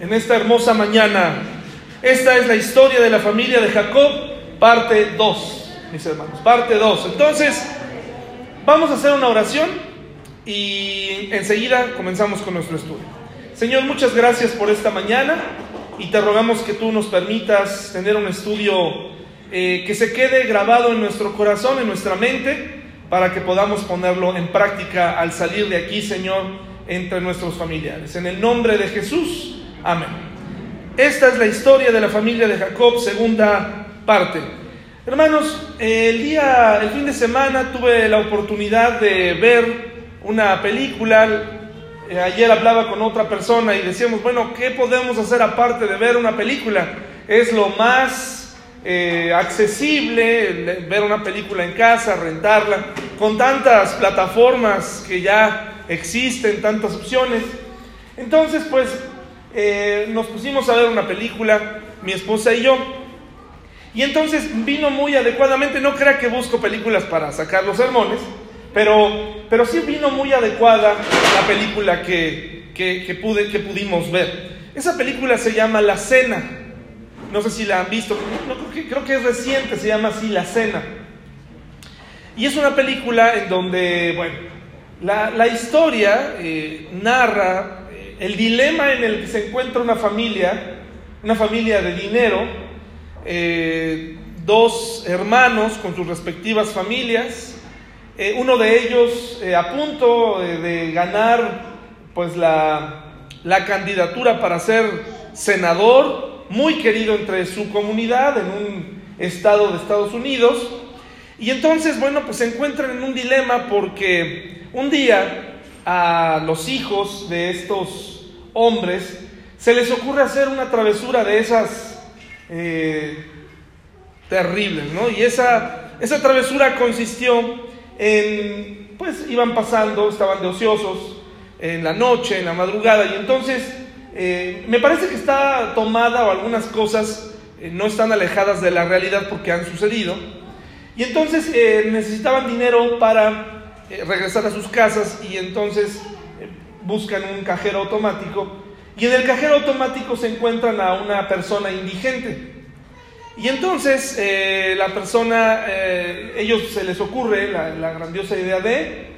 en esta hermosa mañana. Esta es la historia de la familia de Jacob, parte 2, mis hermanos, parte 2. Entonces, vamos a hacer una oración y enseguida comenzamos con nuestro estudio. Señor, muchas gracias por esta mañana y te rogamos que tú nos permitas tener un estudio eh, que se quede grabado en nuestro corazón, en nuestra mente, para que podamos ponerlo en práctica al salir de aquí, Señor, entre nuestros familiares. En el nombre de Jesús, amén. Esta es la historia de la familia de Jacob, segunda parte. Hermanos, el día, el fin de semana tuve la oportunidad de ver una película. Eh, ayer hablaba con otra persona y decíamos, bueno, ¿qué podemos hacer aparte de ver una película? Es lo más eh, accesible ver una película en casa, rentarla, con tantas plataformas que ya existen, tantas opciones. Entonces, pues, eh, nos pusimos a ver una película, mi esposa y yo. Y entonces vino muy adecuadamente, no crea que busco películas para sacar los sermones, pero, pero sí vino muy adecuada la película que, que, pudimos ver. Esa película se llama La Cena. No sé si la han visto, no, creo, que, es reciente, se llama así La Cena. Y es una película en donde, bueno, la, la historia eh, narra el dilema en el que se encuentra una familia, una familia de dinero, eh, dos hermanos con sus respectivas familias, eh, uno de ellos eh, a punto de ganar pues la, la, candidatura para ser senador, muy querido entre su comunidad en un estado de Estados Unidos. Y entonces, bueno, pues se encuentran en un dilema porque un día a los hijos de estos hombres se les ocurre hacer una travesura de esas terribles, ¿no? Y esa, esa travesura consistió en, pues iban pasando, estaban de ociosos en la noche, en la madrugada, y entonces eh, me parece que está tomada o algunas cosas eh, no están alejadas de la realidad porque han sucedido, y entonces eh, necesitaban dinero para regresar a sus casas y entonces buscan un cajero automático, y en el cajero automático se encuentran a una persona indigente. Y entonces eh, la persona, eh, ellos se les ocurre la, grandiosa idea de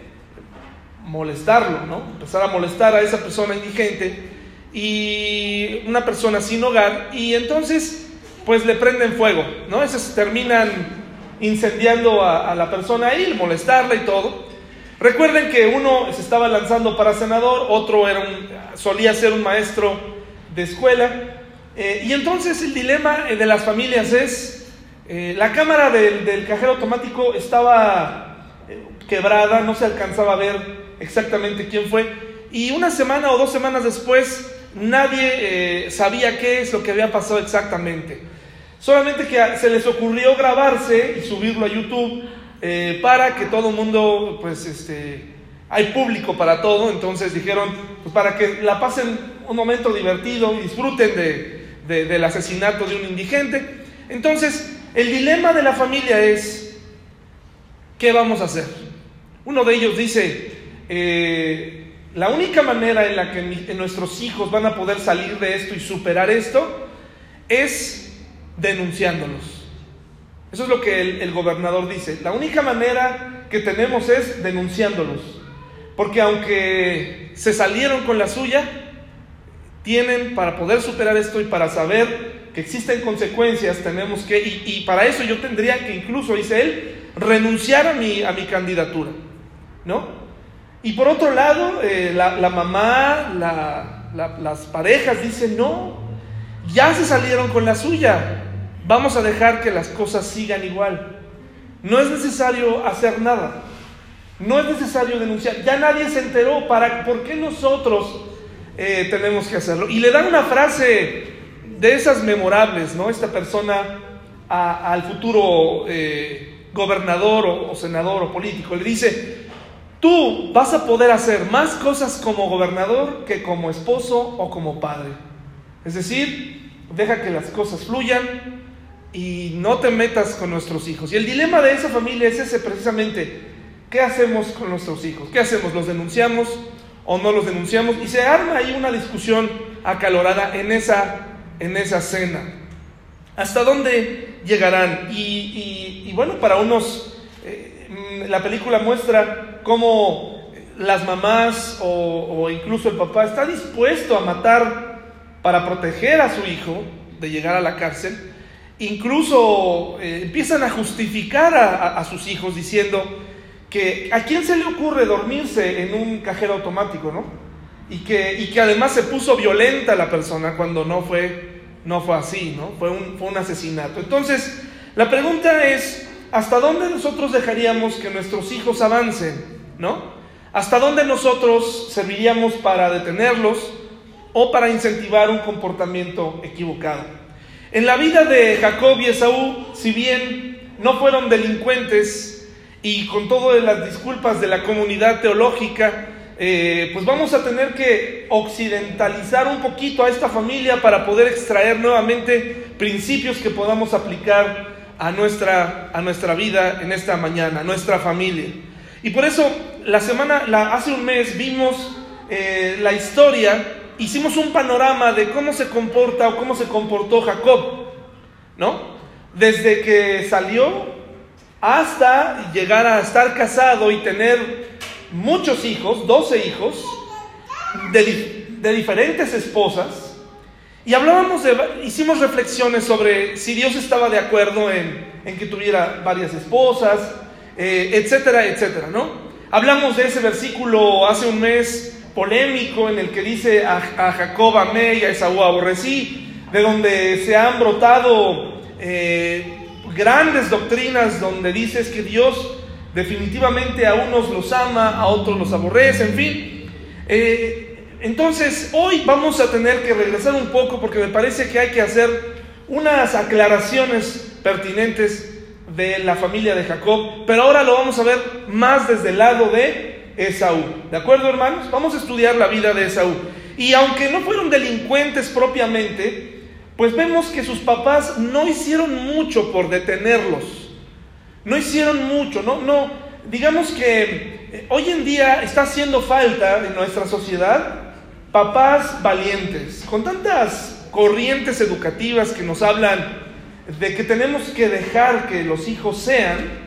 molestarlo, ¿no? Empezar a molestar a esa persona indigente y una persona sin hogar y entonces pues le prenden fuego, ¿no? Esos terminan incendiando a, a la persona ahí, molestarla y todo. Recuerden que uno se estaba lanzando para senador, otro era un, solía ser un maestro de escuela. Eh, y entonces el dilema eh, de las familias es, eh, la cámara del, cajero automático estaba quebrada, no se alcanzaba a ver exactamente quién fue, y una semana o dos semanas después nadie sabía qué es lo que había pasado exactamente. Solamente que se les ocurrió grabarse y subirlo a YouTube para que todo el mundo, pues, este, hay público para todo, entonces dijeron, pues para que la pasen un momento divertido y disfruten de, del asesinato de un indigente. Entonces, el dilema de la familia es, ¿qué vamos a hacer? Uno de ellos dice, eh, la única manera en la que nuestros hijos van a poder salir de esto y superar esto es denunciándolos. Eso es lo que el, gobernador dice. La única manera que tenemos es denunciándolos. Porque aunque se salieron con la suya, tienen para poder superar esto y para saber que existen consecuencias, tenemos que, y, para eso yo tendría que incluso, dice él, renunciar a mi, a mi candidatura, ¿no? Y por otro lado, eh, la, mamá, las parejas dicen, no, ya se salieron con la suya, vamos a dejar que las cosas sigan igual. No es necesario hacer nada, no es necesario denunciar, ya nadie se enteró, ¿para, ¿por qué nosotros eh, tenemos que hacerlo. Y le dan una frase de esas memorables, ¿no? Esta persona al futuro eh, gobernador o, senador o político le dice, tú vas a poder hacer más cosas como gobernador que como esposo o como padre. Es decir, deja que las cosas fluyan y no te metas con nuestros hijos. Y el dilema de esa familia es ese precisamente, ¿qué hacemos con nuestros hijos? ¿Qué hacemos? ¿Los denunciamos? o no los denunciamos. Y se arma ahí una discusión acalorada en esa, en esa cena. ¿Hasta dónde llegarán? Y, bueno, para unos, eh, la película muestra cómo las mamás o, incluso el papá está dispuesto a matar para proteger a su hijo de llegar a la cárcel. Incluso eh, empiezan a justificar a sus hijos diciendo, que a quién se le ocurre dormirse en un cajero automático, ¿no? Y que, y que además se puso violenta la persona cuando no fue, no fue así, ¿no? Fue un, fue un asesinato. Entonces, la pregunta es, ¿hasta dónde nosotros dejaríamos que nuestros hijos avancen, ¿no? ¿Hasta dónde nosotros serviríamos para detenerlos o para incentivar un comportamiento equivocado? En la vida de Jacob y Esaú, si bien no fueron delincuentes, y con todas las disculpas de la comunidad teológica, eh, pues vamos a tener que occidentalizar un poquito a esta familia para poder extraer nuevamente principios que podamos aplicar a nuestra, a nuestra vida en esta mañana, a nuestra familia. Y por eso la semana, la, hace un mes vimos eh, la historia, hicimos un panorama de cómo se comporta o cómo se comportó Jacob, ¿no? Desde que salió hasta llegar a estar casado y tener muchos hijos, 12 hijos, de, diferentes esposas. Y hablábamos de, hicimos reflexiones sobre si Dios estaba de acuerdo en, que tuviera varias esposas, eh, etcétera, etcétera, ¿no? Hablamos de ese versículo hace un mes polémico en el que dice a, Jacob amé y a Esaú aborrecí, de donde se han brotado eh, grandes doctrinas donde dices que Dios definitivamente a unos los ama, a otros los aborrece, en fin. Eh, entonces, hoy vamos a tener que regresar un poco porque me parece que hay que hacer unas aclaraciones pertinentes de la familia de Jacob, pero ahora lo vamos a ver más desde el lado de Esaú. ¿De acuerdo, hermanos? Vamos a estudiar la vida de Esaú. Y aunque no fueron delincuentes propiamente, pues vemos que sus papás no hicieron mucho por detenerlos. No hicieron mucho, no, no. Digamos que eh, hoy en día está haciendo falta en nuestra sociedad papás valientes, con tantas corrientes educativas que nos hablan de que tenemos que dejar que los hijos sean,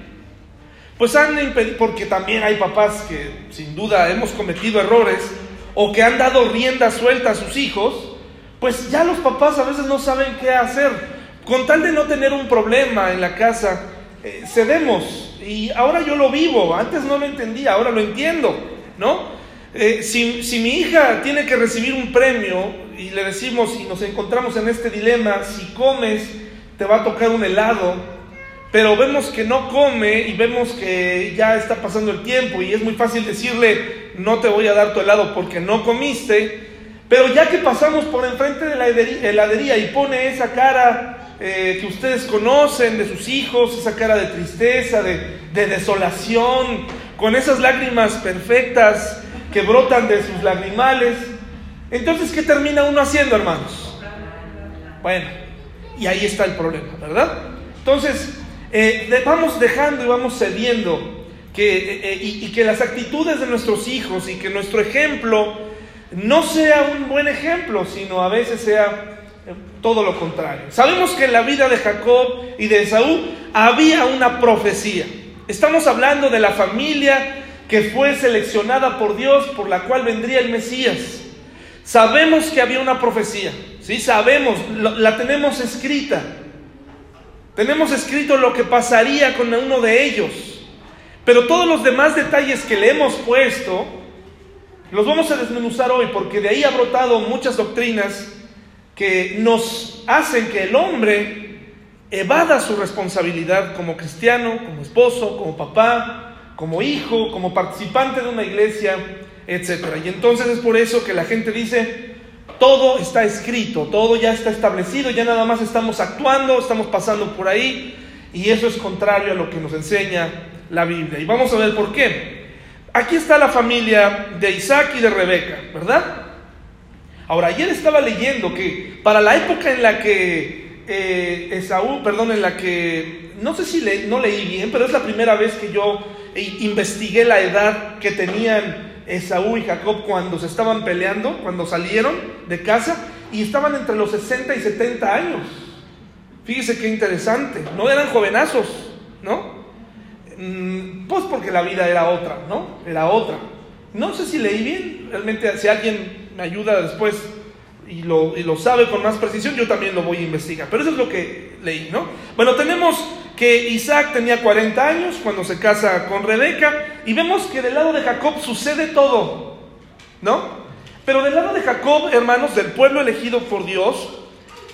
pues han impedido, porque también hay papás que sin duda hemos cometido errores o que han dado rienda suelta a sus hijos, pues ya los papás a veces no saben qué hacer. Con tal de no tener un problema en la casa, eh, cedemos. Y ahora yo lo vivo, antes no lo entendía, ahora lo entiendo, ¿no? Eh, si, si, mi hija tiene que recibir un premio y le decimos y nos encontramos en este dilema, si comes te va a tocar un helado, pero vemos que no come y vemos que ya está pasando el tiempo y es muy fácil decirle no te voy a dar tu helado porque no comiste, pero ya que pasamos por enfrente de la heladería y pone esa cara eh, que ustedes conocen de sus hijos, esa cara de tristeza, de, desolación, con esas lágrimas perfectas que brotan de sus lagrimales, entonces, ¿qué termina uno haciendo, hermanos? Bueno, y ahí está el problema, ¿verdad? Entonces, eh, vamos dejando y vamos cediendo que, eh, y que las actitudes de nuestros hijos y que nuestro ejemplo no sea un buen ejemplo, sino a veces sea eh, todo lo contrario. Sabemos que en la vida de Jacob y de Esaú había una profecía. Estamos hablando de la familia que fue seleccionada por Dios, por la cual vendría el Mesías. Sabemos que había una profecía, ¿sí? Sabemos, la tenemos escrita. Tenemos escrito lo que pasaría con uno de ellos. Pero todos los demás detalles que le hemos puesto, los vamos a desmenuzar hoy porque de ahí ha brotado muchas doctrinas que nos hacen que el hombre evada su responsabilidad como cristiano, como esposo, como papá, como hijo, como participante de una iglesia, etc. Y entonces es por eso que la gente dice, todo está escrito, todo ya está establecido, ya nada más estamos actuando, estamos pasando por ahí, y eso es contrario a lo que nos enseña la Biblia. Y vamos a ver por qué. Aquí está la familia de Isaac y de Rebeca, ¿verdad? Ahora, ayer estaba leyendo que para la época en la que eh, Esaú, perdón, en la que, no sé si no leí bien, pero es la primera vez que yo eh, investigué la edad que tenían Esaú y Jacob cuando se estaban peleando, cuando salieron de casa, y estaban entre los 60 y 70 años. Fíjese qué interesante, no eran jovenazos, ¿no? Mm, pues porque la vida era otra, ¿no? Era otra. No sé si leí bien, realmente si alguien me ayuda después y lo, y lo sabe con más precisión, yo también lo voy a investigar. Pero eso es lo que leí, ¿no? Bueno, tenemos que Isaac tenía 40 años cuando se casa con Rebeca y vemos que del lado de Jacob sucede todo, ¿no? Pero del lado de Jacob, hermanos, del pueblo elegido por Dios,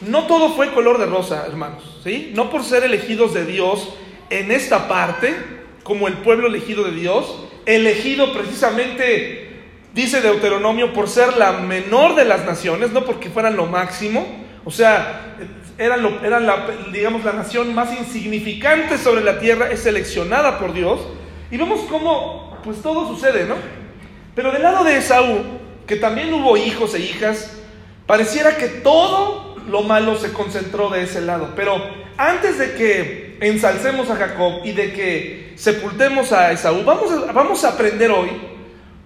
no todo fue color de rosa, hermanos, ¿sí? No por ser elegidos de Dios en esta parte, como el pueblo elegido de Dios, elegido precisamente dice Deuteronomio, por ser la menor de las naciones, no porque fueran lo máximo, o sea, eran, la, digamos, la nación más insignificante sobre la tierra, es seleccionada por Dios, y vemos cómo, pues todo sucede, ¿no? Pero del lado de Esaú, que también hubo hijos e hijas, pareciera que todo lo malo se concentró de ese lado, pero antes de que ensalcemos a Jacob y de que sepultemos a Esaú, vamos vamos a aprender hoy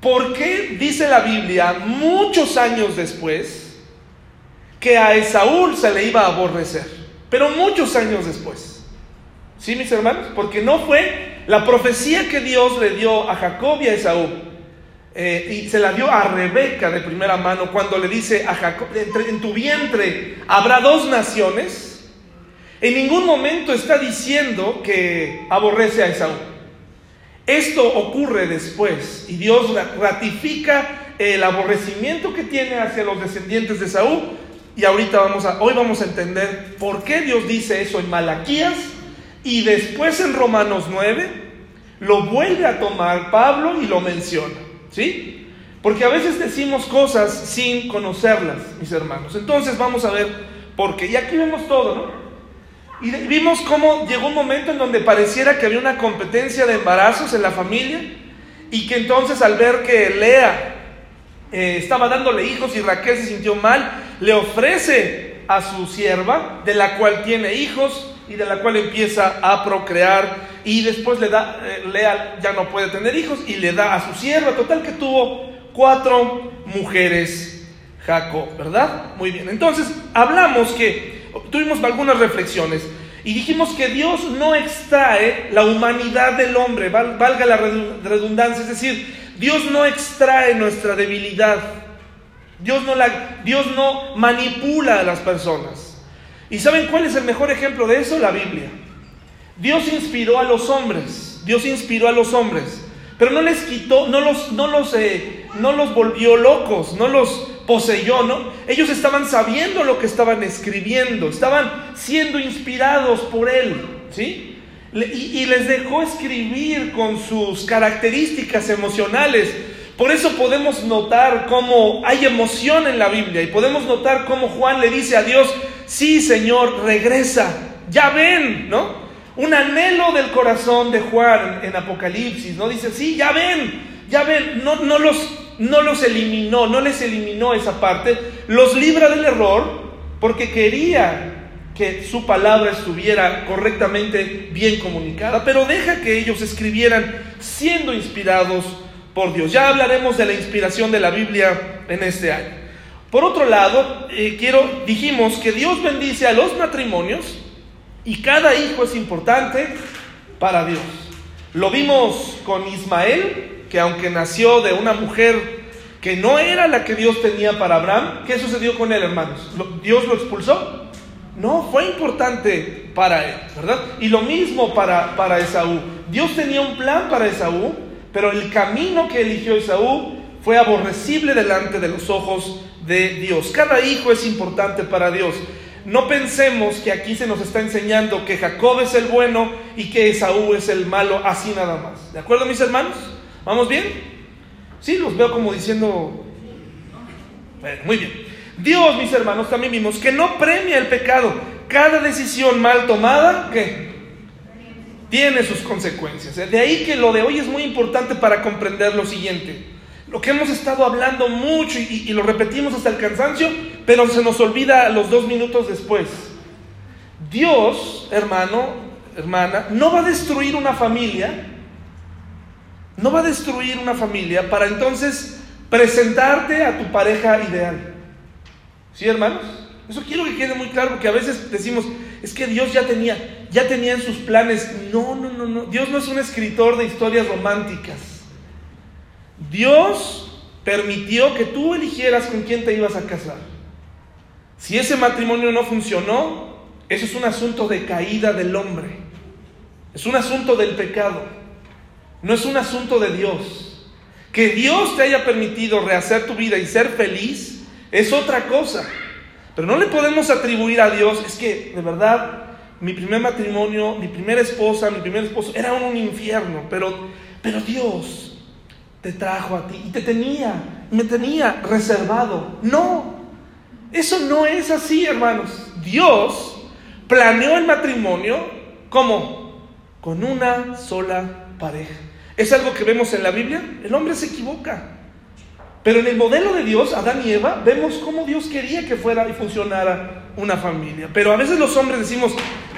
¿Por qué dice la Biblia muchos años después que a Esaú se le iba a aborrecer? Pero muchos años después. ¿Sí, mis hermanos? Porque no fue la profecía que Dios le dio a Jacob y a Esaú. Eh, y se la dio a Rebeca de primera mano cuando le dice a Jacob, en tu vientre habrá dos naciones. En ningún momento está diciendo que aborrece a Esaú. Esto ocurre después y Dios ratifica el aborrecimiento que tiene hacia los descendientes de Saúl y ahorita vamos a hoy vamos a entender por qué Dios dice eso en Malaquías y después en Romanos 9 lo vuelve a tomar Pablo y lo menciona, ¿sí? Porque a veces decimos cosas sin conocerlas, mis hermanos. Entonces vamos a ver por qué. Y aquí vemos todo, ¿no? Y vimos cómo llegó un momento en donde pareciera que había una competencia de embarazos en la familia y que entonces al ver que Lea eh, estaba dándole hijos y Raquel se sintió mal, le ofrece a su sierva, de la cual tiene hijos y de la cual empieza a procrear y después le da, eh, Lea ya no puede tener hijos y le da a su sierva, total que tuvo cuatro mujeres Jacob, ¿verdad? Muy bien, entonces hablamos que tuvimos algunas reflexiones y dijimos que Dios no extrae la humanidad del hombre, valga la redundancia, es decir, Dios no extrae nuestra debilidad, Dios no, la, Dios no manipula a las personas. ¿Y saben cuál es el mejor ejemplo de eso? La Biblia. Dios inspiró a los hombres, Dios inspiró a los hombres, pero no les quitó, no los, no los, eh, no los volvió locos, no los poseyó, ¿no? Ellos estaban sabiendo lo que estaban escribiendo, estaban siendo inspirados por Él, ¿sí? Y, les dejó escribir con sus características emocionales. Por eso podemos notar cómo hay emoción en la Biblia y podemos notar cómo Juan le dice a Dios, sí Señor, regresa, ya ven, ¿no? Un anhelo del corazón de Juan en Apocalipsis, ¿no? Dice, sí, ya ven, ya ven, no, no los no los eliminó, no les eliminó esa parte, los libra del error porque quería que su palabra estuviera correctamente bien comunicada, pero deja que ellos escribieran siendo inspirados por Dios. Ya hablaremos de la inspiración de la Biblia en este año. Por otro lado, eh, quiero, dijimos que Dios bendice a los matrimonios y cada hijo es importante para Dios. Lo vimos con Ismael, que aunque nació de una mujer que no era la que Dios tenía para Abraham, ¿qué sucedió con él, hermanos? ¿Dios lo expulsó? No, fue importante para él, ¿verdad? Y lo mismo para, para Esaú. Dios tenía un plan para Esaú, pero el camino que eligió Esaú fue aborrecible delante de los ojos de Dios. Cada hijo es importante para Dios. No pensemos que aquí se nos está enseñando que Jacob es el bueno y que Esaú es el malo, así nada más. ¿De acuerdo, mis hermanos? ¿Vamos bien? Sí, los veo como diciendo... muy bien. Dios, mis hermanos, también vimos que no premia el pecado. Cada decisión mal tomada, ¿qué? Tiene sus consecuencias. De ahí que lo de hoy es muy importante para comprender lo siguiente. Lo que hemos estado hablando mucho y, lo repetimos hasta el cansancio, pero se nos olvida los dos minutos después. Dios, hermano, hermana, no va a destruir una familia no va a destruir una familia para entonces presentarte a tu pareja ideal. ¿Sí, hermanos? Eso quiero que quede muy claro porque a veces decimos, es que Dios ya tenía, ya tenía en sus planes. No, no, no, no. Dios no es un escritor de historias románticas. Dios permitió que tú eligieras con quién te ibas a casar. Si ese matrimonio no funcionó, eso es un asunto de caída del hombre. Es un asunto del pecado. No es un asunto de Dios. Que Dios te haya permitido rehacer tu vida y ser feliz es otra cosa. Pero no le podemos atribuir a Dios, es que de verdad mi primer matrimonio, mi primera esposa, mi primer esposo era un infierno, pero, pero Dios te trajo a ti y te tenía, me tenía reservado. No, eso no es así, hermanos. Dios planeó el matrimonio como con una sola pareja. Es algo que vemos en la Biblia. El hombre se equivoca. Pero en el modelo de Dios, Adán y Eva, vemos cómo Dios quería que fuera y funcionara una familia. Pero a veces los hombres decimos,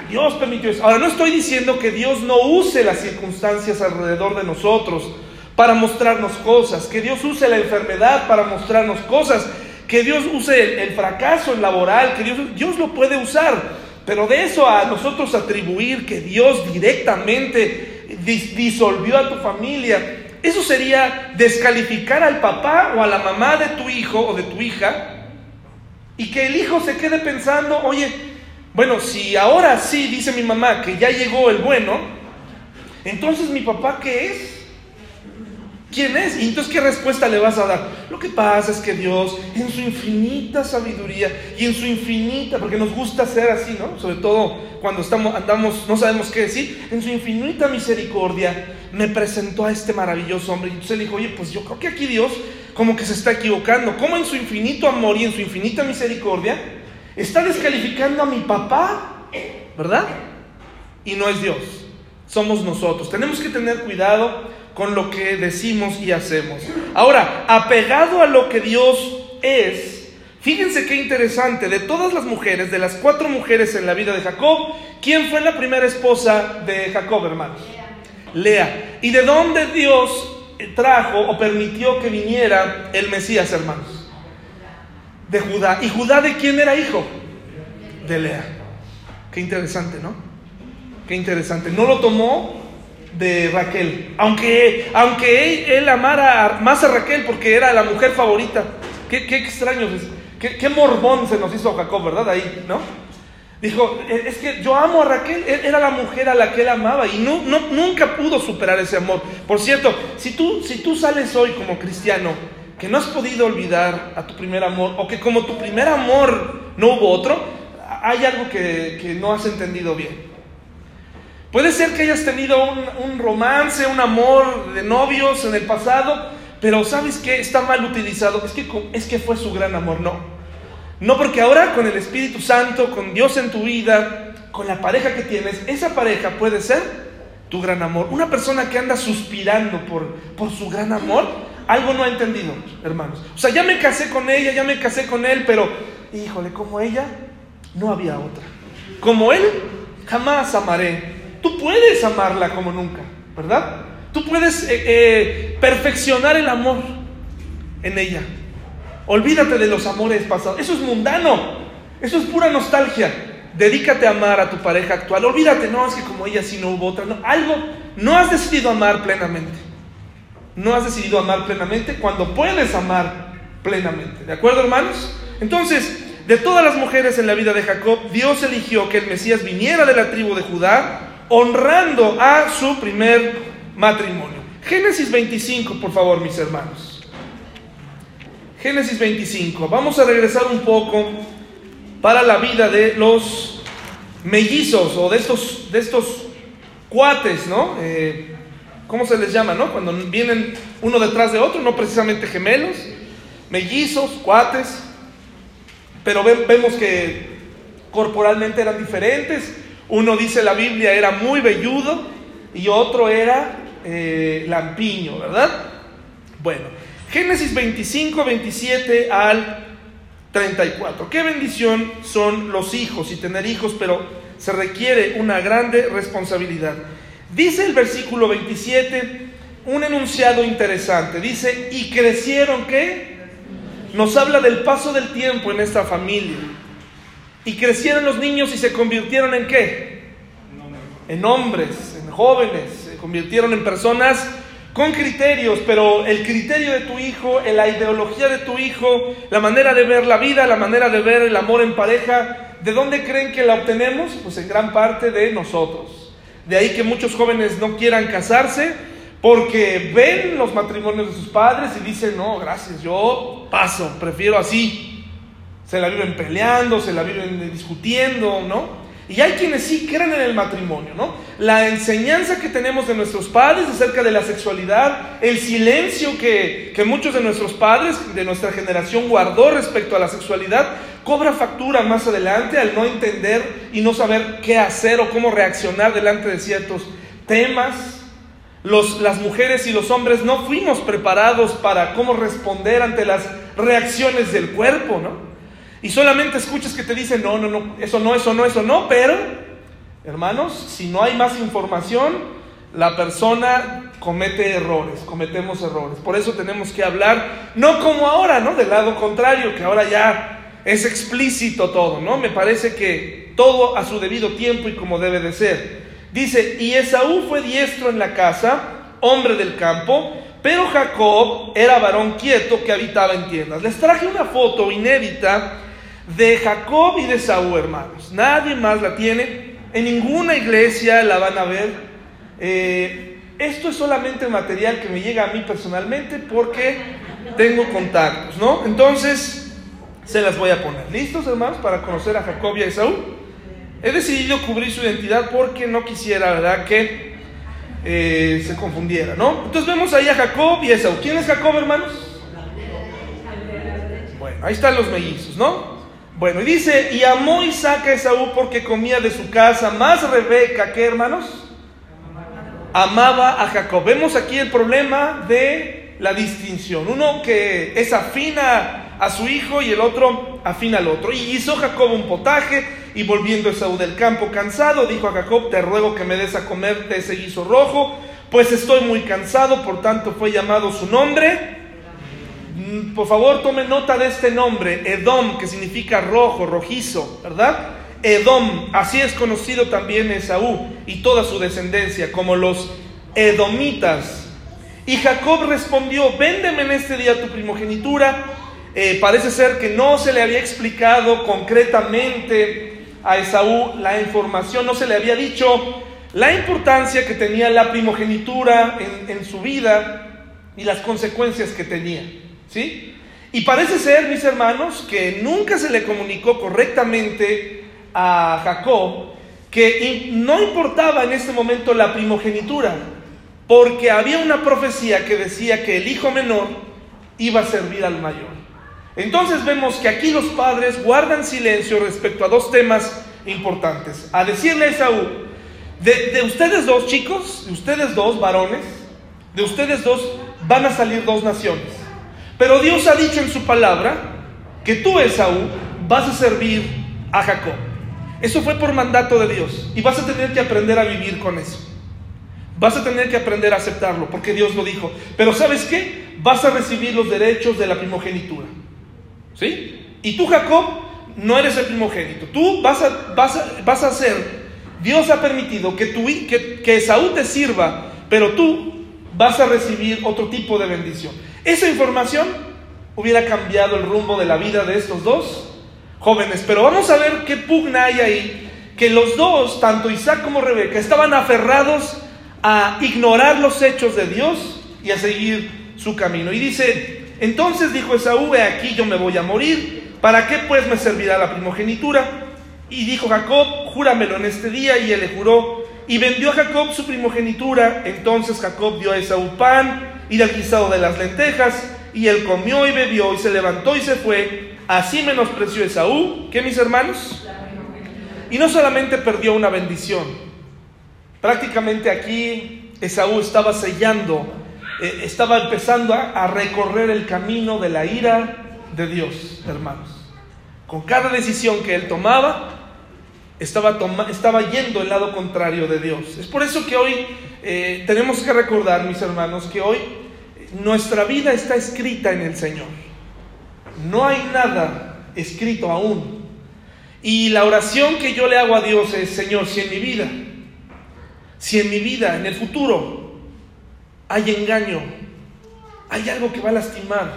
Dios permitió eso. Ahora, no estoy diciendo que Dios no use las circunstancias alrededor de nosotros para mostrarnos cosas, que Dios use la enfermedad para mostrarnos cosas, que Dios use el, fracaso laboral, que Dios, Dios lo puede usar. Pero de eso a nosotros atribuir que Dios directamente disolvió a tu familia, eso sería descalificar al papá o a la mamá de tu hijo o de tu hija y que el hijo se quede pensando, oye, bueno, si ahora sí dice mi mamá que ya llegó el bueno, entonces mi papá qué es? ¿Quién es? Y entonces, ¿qué respuesta le vas a dar? Lo que pasa es que Dios, en su infinita sabiduría y en su infinita, porque nos gusta ser así, ¿no? Sobre todo cuando estamos, andamos, no sabemos qué decir, en su infinita misericordia me presentó a este maravilloso hombre. Y entonces le dijo, oye, pues yo creo que aquí Dios como que se está equivocando. ¿Cómo en su infinito amor y en su infinita misericordia está descalificando a mi papá? ¿Verdad? Y no es Dios, somos nosotros. Tenemos que tener cuidado con lo que decimos y hacemos. Ahora, apegado a lo que Dios es, fíjense qué interesante, de todas las mujeres, de las cuatro mujeres en la vida de Jacob, ¿quién fue la primera esposa de Jacob, hermanos? Lea. ¿Y de dónde Dios trajo o permitió que viniera el Mesías, hermanos? De Judá. ¿Y Judá de quién era hijo? De Lea. Qué interesante, ¿no? Qué interesante. No lo tomó de Raquel. Aunque, aunque él, amara más a Raquel porque era la mujer favorita. Qué, qué extraño, qué, qué morbón se nos hizo Jacob, ¿verdad? Ahí, ¿no? Dijo, e, es que yo amo a Raquel, e, era la mujer a la que él amaba y no, no, nunca pudo superar ese amor. Por cierto, si tú, si tú sales hoy como cristiano, que no has podido olvidar a tu primer amor, o que como tu primer amor no hubo otro, hay algo que, que no has entendido bien. Puede ser que hayas tenido un, romance, un amor de novios en el pasado, pero ¿sabes qué? Está mal utilizado. Es que, es que fue su gran amor, no. No porque ahora con el Espíritu Santo, con Dios en tu vida, con la pareja que tienes, esa pareja puede ser tu gran amor. Una persona que anda suspirando por, por su gran amor, algo no ha entendido, hermanos. O sea, ya me casé con ella, ya me casé con él, pero, híjole, como ella, no había otra. Como él, jamás amaré Tú puedes amarla como nunca, ¿verdad? Tú puedes eh, eh, perfeccionar el amor en ella. Olvídate de los amores pasados. Eso es mundano. Eso es pura nostalgia. Dedícate a amar a tu pareja actual. Olvídate, no, es que como ella sí no hubo otra. Algo, no has decidido amar plenamente. No has decidido amar plenamente cuando puedes amar plenamente. ¿De acuerdo, hermanos? Entonces, de todas las mujeres en la vida de Jacob, Dios eligió que el Mesías viniera de la tribu de Judá honrando a su primer matrimonio. Génesis 25, por favor, mis hermanos. Génesis 25. Vamos a regresar un poco para la vida de los mellizos o de estos, de estos cuates, ¿no? Eh, ¿Cómo se les llama, no? Cuando vienen uno detrás de otro, no precisamente gemelos, mellizos, cuates, pero vemos que corporalmente eran diferentes, uno dice la Biblia era muy velludo y otro era eh, lampiño, ¿verdad? Bueno, Génesis 25, 27 al 34. Qué bendición son los hijos y tener hijos, pero se requiere una grande responsabilidad. Dice el versículo 27 un enunciado interesante. Dice, ¿y crecieron qué? Nos habla del paso del tiempo en esta familia. Y crecieron los niños y se convirtieron en qué? En hombres, en jóvenes, se convirtieron en personas con criterios, pero el criterio de tu hijo, la ideología de tu hijo, la manera de ver la vida, la manera de ver el amor en pareja, ¿de dónde creen que la obtenemos? Pues en gran parte de nosotros. De ahí que muchos jóvenes no quieran casarse porque ven los matrimonios de sus padres y dicen, no, gracias, yo paso, prefiero así. Se la viven peleando, se la viven discutiendo, ¿no? Y hay quienes sí creen en el matrimonio, ¿no? La enseñanza que tenemos de nuestros padres acerca de la sexualidad, el silencio que, que muchos de nuestros padres, de nuestra generación, guardó respecto a la sexualidad, cobra factura más adelante al no entender y no saber qué hacer o cómo reaccionar delante de ciertos temas. Los, las mujeres y los hombres no fuimos preparados para cómo responder ante las reacciones del cuerpo, ¿no? Y solamente escuchas que te dicen, no, no, no, eso no, eso no, eso no, pero, hermanos, si no hay más información, la persona comete errores, cometemos errores. Por eso tenemos que hablar, no como ahora, ¿no? Del lado contrario, que ahora ya es explícito todo, ¿no? Me parece que todo a su debido tiempo y como debe de ser. Dice, y Esaú fue diestro en la casa, hombre del campo, pero Jacob era varón quieto que habitaba en tiendas. Les traje una foto inédita de Jacob y de Saúl, hermanos. Nadie más la tiene. En ninguna iglesia la van a ver. Eh, esto es solamente material que me llega a mí personalmente porque tengo contactos, ¿no? Entonces, se las voy a poner. ¿Listos, hermanos, para conocer a Jacob y a Esaú? He decidido cubrir su identidad porque no quisiera, ¿verdad?, que eh, se confundiera, ¿no? Entonces vemos ahí a Jacob y a Esaú. ¿Quién es Jacob, hermanos? Bueno, ahí están los mellizos, ¿no? Bueno, y dice, y amó Isaac a Esaú porque comía de su casa, más Rebeca, ¿qué hermanos? Amaba a Jacob. Vemos aquí el problema de la distinción. Uno que es afina a su hijo y el otro afina al otro. Y hizo Jacob un potaje y volviendo Esaú del campo cansado, dijo a Jacob, te ruego que me des a comer de ese guiso rojo, pues estoy muy cansado, por tanto fue llamado su nombre por favor, tome nota de este nombre, Edom, que significa rojo, rojizo, ¿verdad? Edom, así es conocido también Esaú y toda su descendencia, como los Edomitas. Y Jacob respondió, véndeme en este día tu primogenitura. Eh, parece ser que no se le había explicado concretamente a Esaú la información, no se le había dicho la importancia que tenía la primogenitura en, en su vida y las consecuencias que tenía. ¿Sí? Y parece ser, mis hermanos, que nunca se le comunicó correctamente a Jacob que no importaba en este momento la primogenitura, porque había una profecía que decía que el hijo menor iba a servir al mayor. Entonces vemos que aquí los padres guardan silencio respecto a dos temas importantes. A decirle a Esaú, de, de ustedes dos chicos, de ustedes dos varones, de ustedes dos van a salir dos naciones. Pero Dios ha dicho en su palabra que tú, Esaú, vas a servir a Jacob. Eso fue por mandato de Dios. Y vas a tener que aprender a vivir con eso. Vas a tener que aprender a aceptarlo, porque Dios lo dijo. Pero ¿sabes qué? Vas a recibir los derechos de la primogenitura. ¿Sí? Y tú, Jacob, no eres el primogénito. Tú vas a, vas vas a ser, Dios ha permitido que, tu, que, que Esaú te sirva, pero tú vas a recibir otro tipo de bendición. Esa información hubiera cambiado el rumbo de la vida de estos dos jóvenes. Pero vamos a ver qué pugna hay ahí. Que los dos, tanto Isaac como Rebeca, estaban aferrados a ignorar los hechos de Dios y a seguir su camino. Y dice, entonces dijo Esaú, he aquí yo me voy a morir, ¿para qué pues me servirá la primogenitura? Y dijo Jacob, júramelo en este día, y él le juró, y vendió a Jacob su primogenitura. Entonces Jacob dio a Esaú pan y del guisado de las lentejas, y él comió y bebió y se levantó y se fue. Así menospreció Esaú, que mis hermanos? Y no solamente perdió una bendición, prácticamente aquí Esaú estaba sellando, eh, estaba empezando a, recorrer el camino de la ira de Dios, hermanos. Con cada decisión que él tomaba, estaba, estaba yendo el lado contrario de Dios. Es por eso que hoy eh, tenemos que recordar, mis hermanos, que hoy nuestra vida está escrita en el Señor. No hay nada escrito aún. Y la oración que yo le hago a Dios es, Señor, si en mi vida, si en mi vida, en el futuro, hay engaño, hay algo que va a lastimar,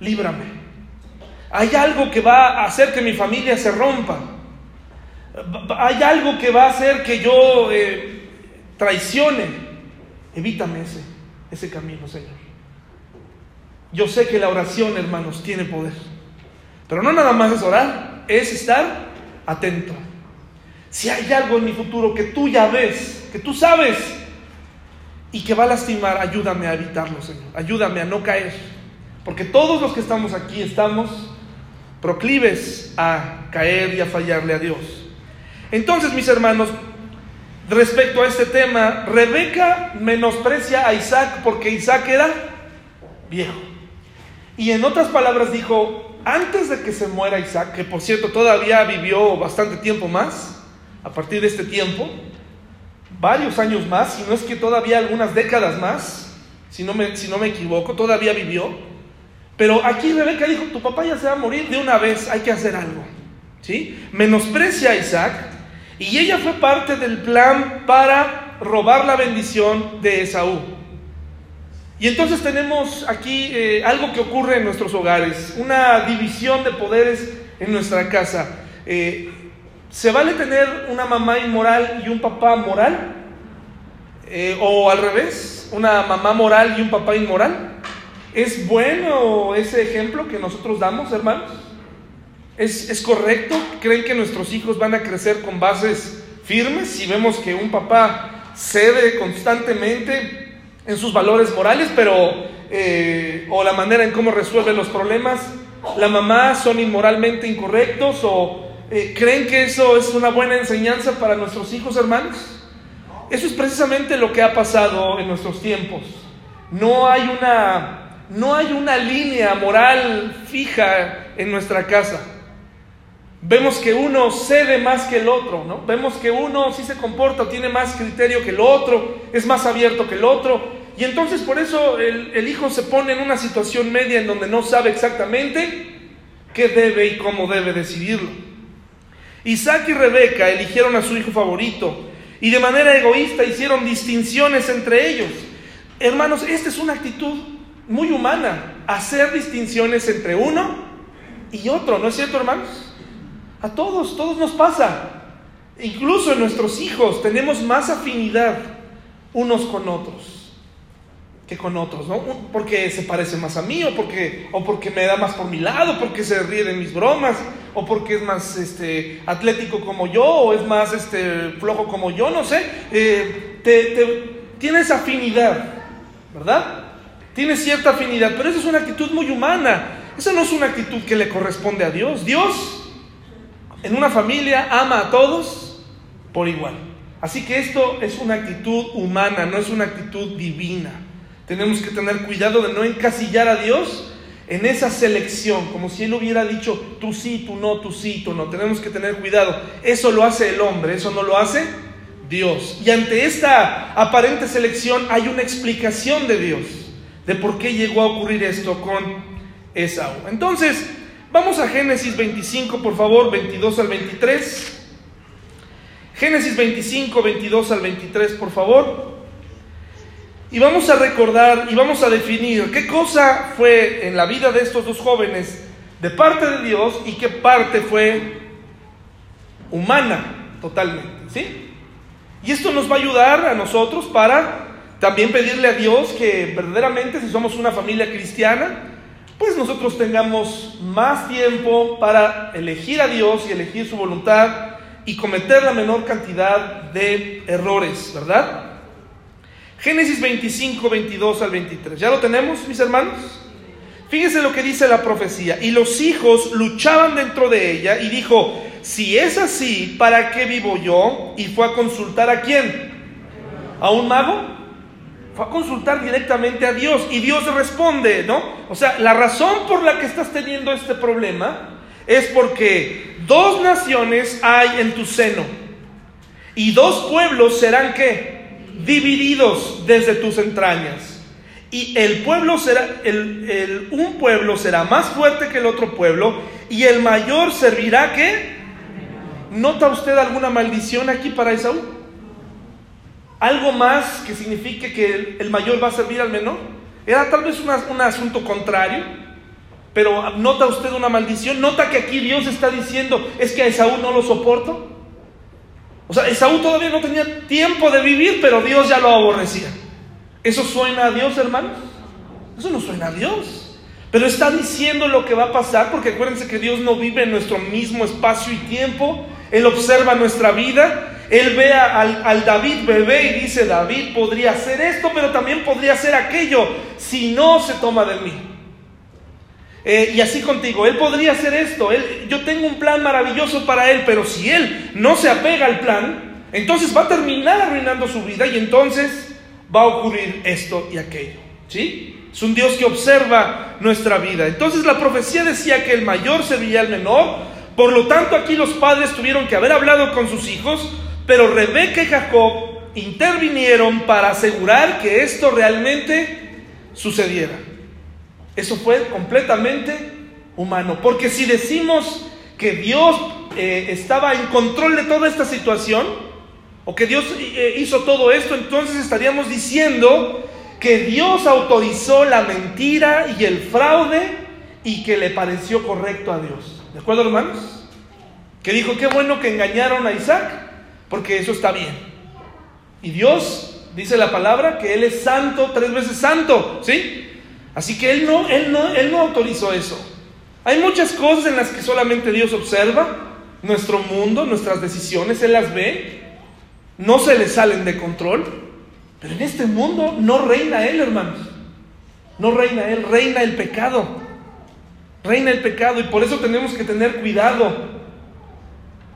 líbrame. Hay algo que va a hacer que mi familia se rompa. Hay algo que va a hacer que yo eh, traicione. Evítame ese, ese camino, Señor. Yo sé que la oración, hermanos, tiene poder. Pero no nada más es orar, es estar atento. Si hay algo en mi futuro que tú ya ves, que tú sabes y que va a lastimar, ayúdame a evitarlo, Señor. Ayúdame a no caer. Porque todos los que estamos aquí estamos proclives a caer y a fallarle a Dios. Entonces, mis hermanos, respecto a este tema, Rebeca menosprecia a Isaac porque Isaac era viejo. Y en otras palabras dijo, antes de que se muera Isaac, que por cierto todavía vivió bastante tiempo más, a partir de este tiempo, varios años más, si no es que todavía algunas décadas más, si no me, si no me equivoco, todavía vivió. Pero aquí Rebeca dijo, tu papá ya se va a morir de una vez, hay que hacer algo. ¿Sí? Menosprecia a Isaac y ella fue parte del plan para robar la bendición de Esaú. Y entonces tenemos aquí eh, algo que ocurre en nuestros hogares, una división de poderes en nuestra casa. Eh, ¿Se vale tener una mamá inmoral y un papá moral? Eh, ¿O al revés? ¿Una mamá moral y un papá inmoral? ¿Es bueno ese ejemplo que nosotros damos, hermanos? ¿Es, ¿Es correcto? ¿Creen que nuestros hijos van a crecer con bases firmes si vemos que un papá cede constantemente en sus valores morales, pero, eh, o la manera en cómo resuelve los problemas, la mamá son inmoralmente incorrectos o eh, creen que eso es una buena enseñanza para nuestros hijos, hermanos. Eso es precisamente lo que ha pasado en nuestros tiempos. No hay una, no hay una línea moral fija en nuestra casa. Vemos que uno cede más que el otro, ¿no? Vemos que uno sí se comporta, tiene más criterio que el otro, es más abierto que el otro. Y entonces por eso el, hijo se pone en una situación media en donde no sabe exactamente qué debe y cómo debe decidirlo. Isaac y Rebeca eligieron a su hijo favorito y de manera egoísta hicieron distinciones entre ellos. Hermanos, esta es una actitud muy humana, hacer distinciones entre uno y otro, ¿no es cierto, hermanos? A todos, todos nos pasa. Incluso en nuestros hijos tenemos más afinidad unos con otros que con otros, ¿no? Porque se parece más a mí, o porque, o porque me da más por mi lado, porque se ríe de mis bromas, o porque es más este, atlético como yo, o es más este, flojo como yo, no sé. Eh, te, tienes afinidad, ¿verdad? Tienes cierta afinidad, pero esa es una actitud muy humana. Esa no es una actitud que le corresponde a Dios. Dios en una familia ama a todos por igual. Así que esto es una actitud humana, no es una actitud divina. Tenemos que tener cuidado de no encasillar a Dios en esa selección, como si Él hubiera dicho, tú sí, tú no, tú sí, tú no. Tenemos que tener cuidado. Eso lo hace el hombre, eso no lo hace Dios. Y ante esta aparente selección hay una explicación de Dios, de por qué llegó a ocurrir esto con Esaú. Entonces, Vamos a Génesis 25, por favor, 22 al 23. Génesis 25, 22 al 23, por favor. Y vamos a recordar y vamos a definir qué cosa fue en la vida de estos dos jóvenes de parte de Dios y qué parte fue humana totalmente, ¿sí? Y esto nos va a ayudar a nosotros para también pedirle a Dios que verdaderamente si somos una familia cristiana, pues nosotros tengamos más tiempo para elegir a Dios y elegir su voluntad y cometer la menor cantidad de errores, ¿verdad? Génesis 25, 22 al 23. ¿Ya lo tenemos, mis hermanos? Fíjense lo que dice la profecía. Y los hijos luchaban dentro de ella y dijo, si es así, ¿para qué vivo yo? Y fue a consultar a quién? ¿A un mago? fue a consultar directamente a Dios y Dios responde, ¿no? O sea, la razón por la que estás teniendo este problema es porque dos naciones hay en tu seno, y dos pueblos serán que divididos desde tus entrañas. Y el pueblo será, el, un pueblo será más fuerte que el otro pueblo, y el mayor servirá que. ¿Nota usted alguna maldición aquí para Esaú? ¿Algo más que signifique que el, mayor va a servir al menor? Era tal vez un asunto contrario, pero ¿nota usted una maldición? ¿Nota que aquí Dios está diciendo, es que a Esaú no lo soporto? O sea, Esaú todavía no tenía tiempo de vivir, pero Dios ya lo aborrecía. ¿Eso suena a Dios, hermanos? Eso no suena a Dios. Pero está diciendo lo que va a pasar, porque acuérdense que Dios no vive en nuestro mismo espacio y tiempo. Él observa nuestra vida. Él ve al, al David bebé y dice, David podría hacer esto, pero también podría hacer aquello si no se toma de mí. Eh, y así contigo, Él podría hacer esto, él, yo tengo un plan maravilloso para Él, pero si Él no se apega al plan, entonces va a terminar arruinando su vida y entonces va a ocurrir esto y aquello. ¿Sí? Es un Dios que observa nuestra vida. Entonces la profecía decía que el mayor sería el menor. Por lo tanto, aquí los padres tuvieron que haber hablado con sus hijos, pero Rebeca y Jacob intervinieron para asegurar que esto realmente sucediera. Eso fue completamente humano. Porque si decimos que Dios eh, estaba en control de toda esta situación, o que Dios eh, hizo todo esto, entonces estaríamos diciendo que Dios autorizó la mentira y el fraude y que le pareció correcto a Dios. ¿De acuerdo, hermanos? Que dijo, qué bueno que engañaron a Isaac, porque eso está bien. Y Dios, dice la palabra, que Él es santo, tres veces santo, ¿sí? Así que Él no, Él no, Él no autorizó eso. Hay muchas cosas en las que solamente Dios observa, nuestro mundo, nuestras decisiones, Él las ve, no se le salen de control, pero en este mundo no reina Él, hermanos. No reina Él, reina el pecado. Reina el pecado y por eso tenemos que tener cuidado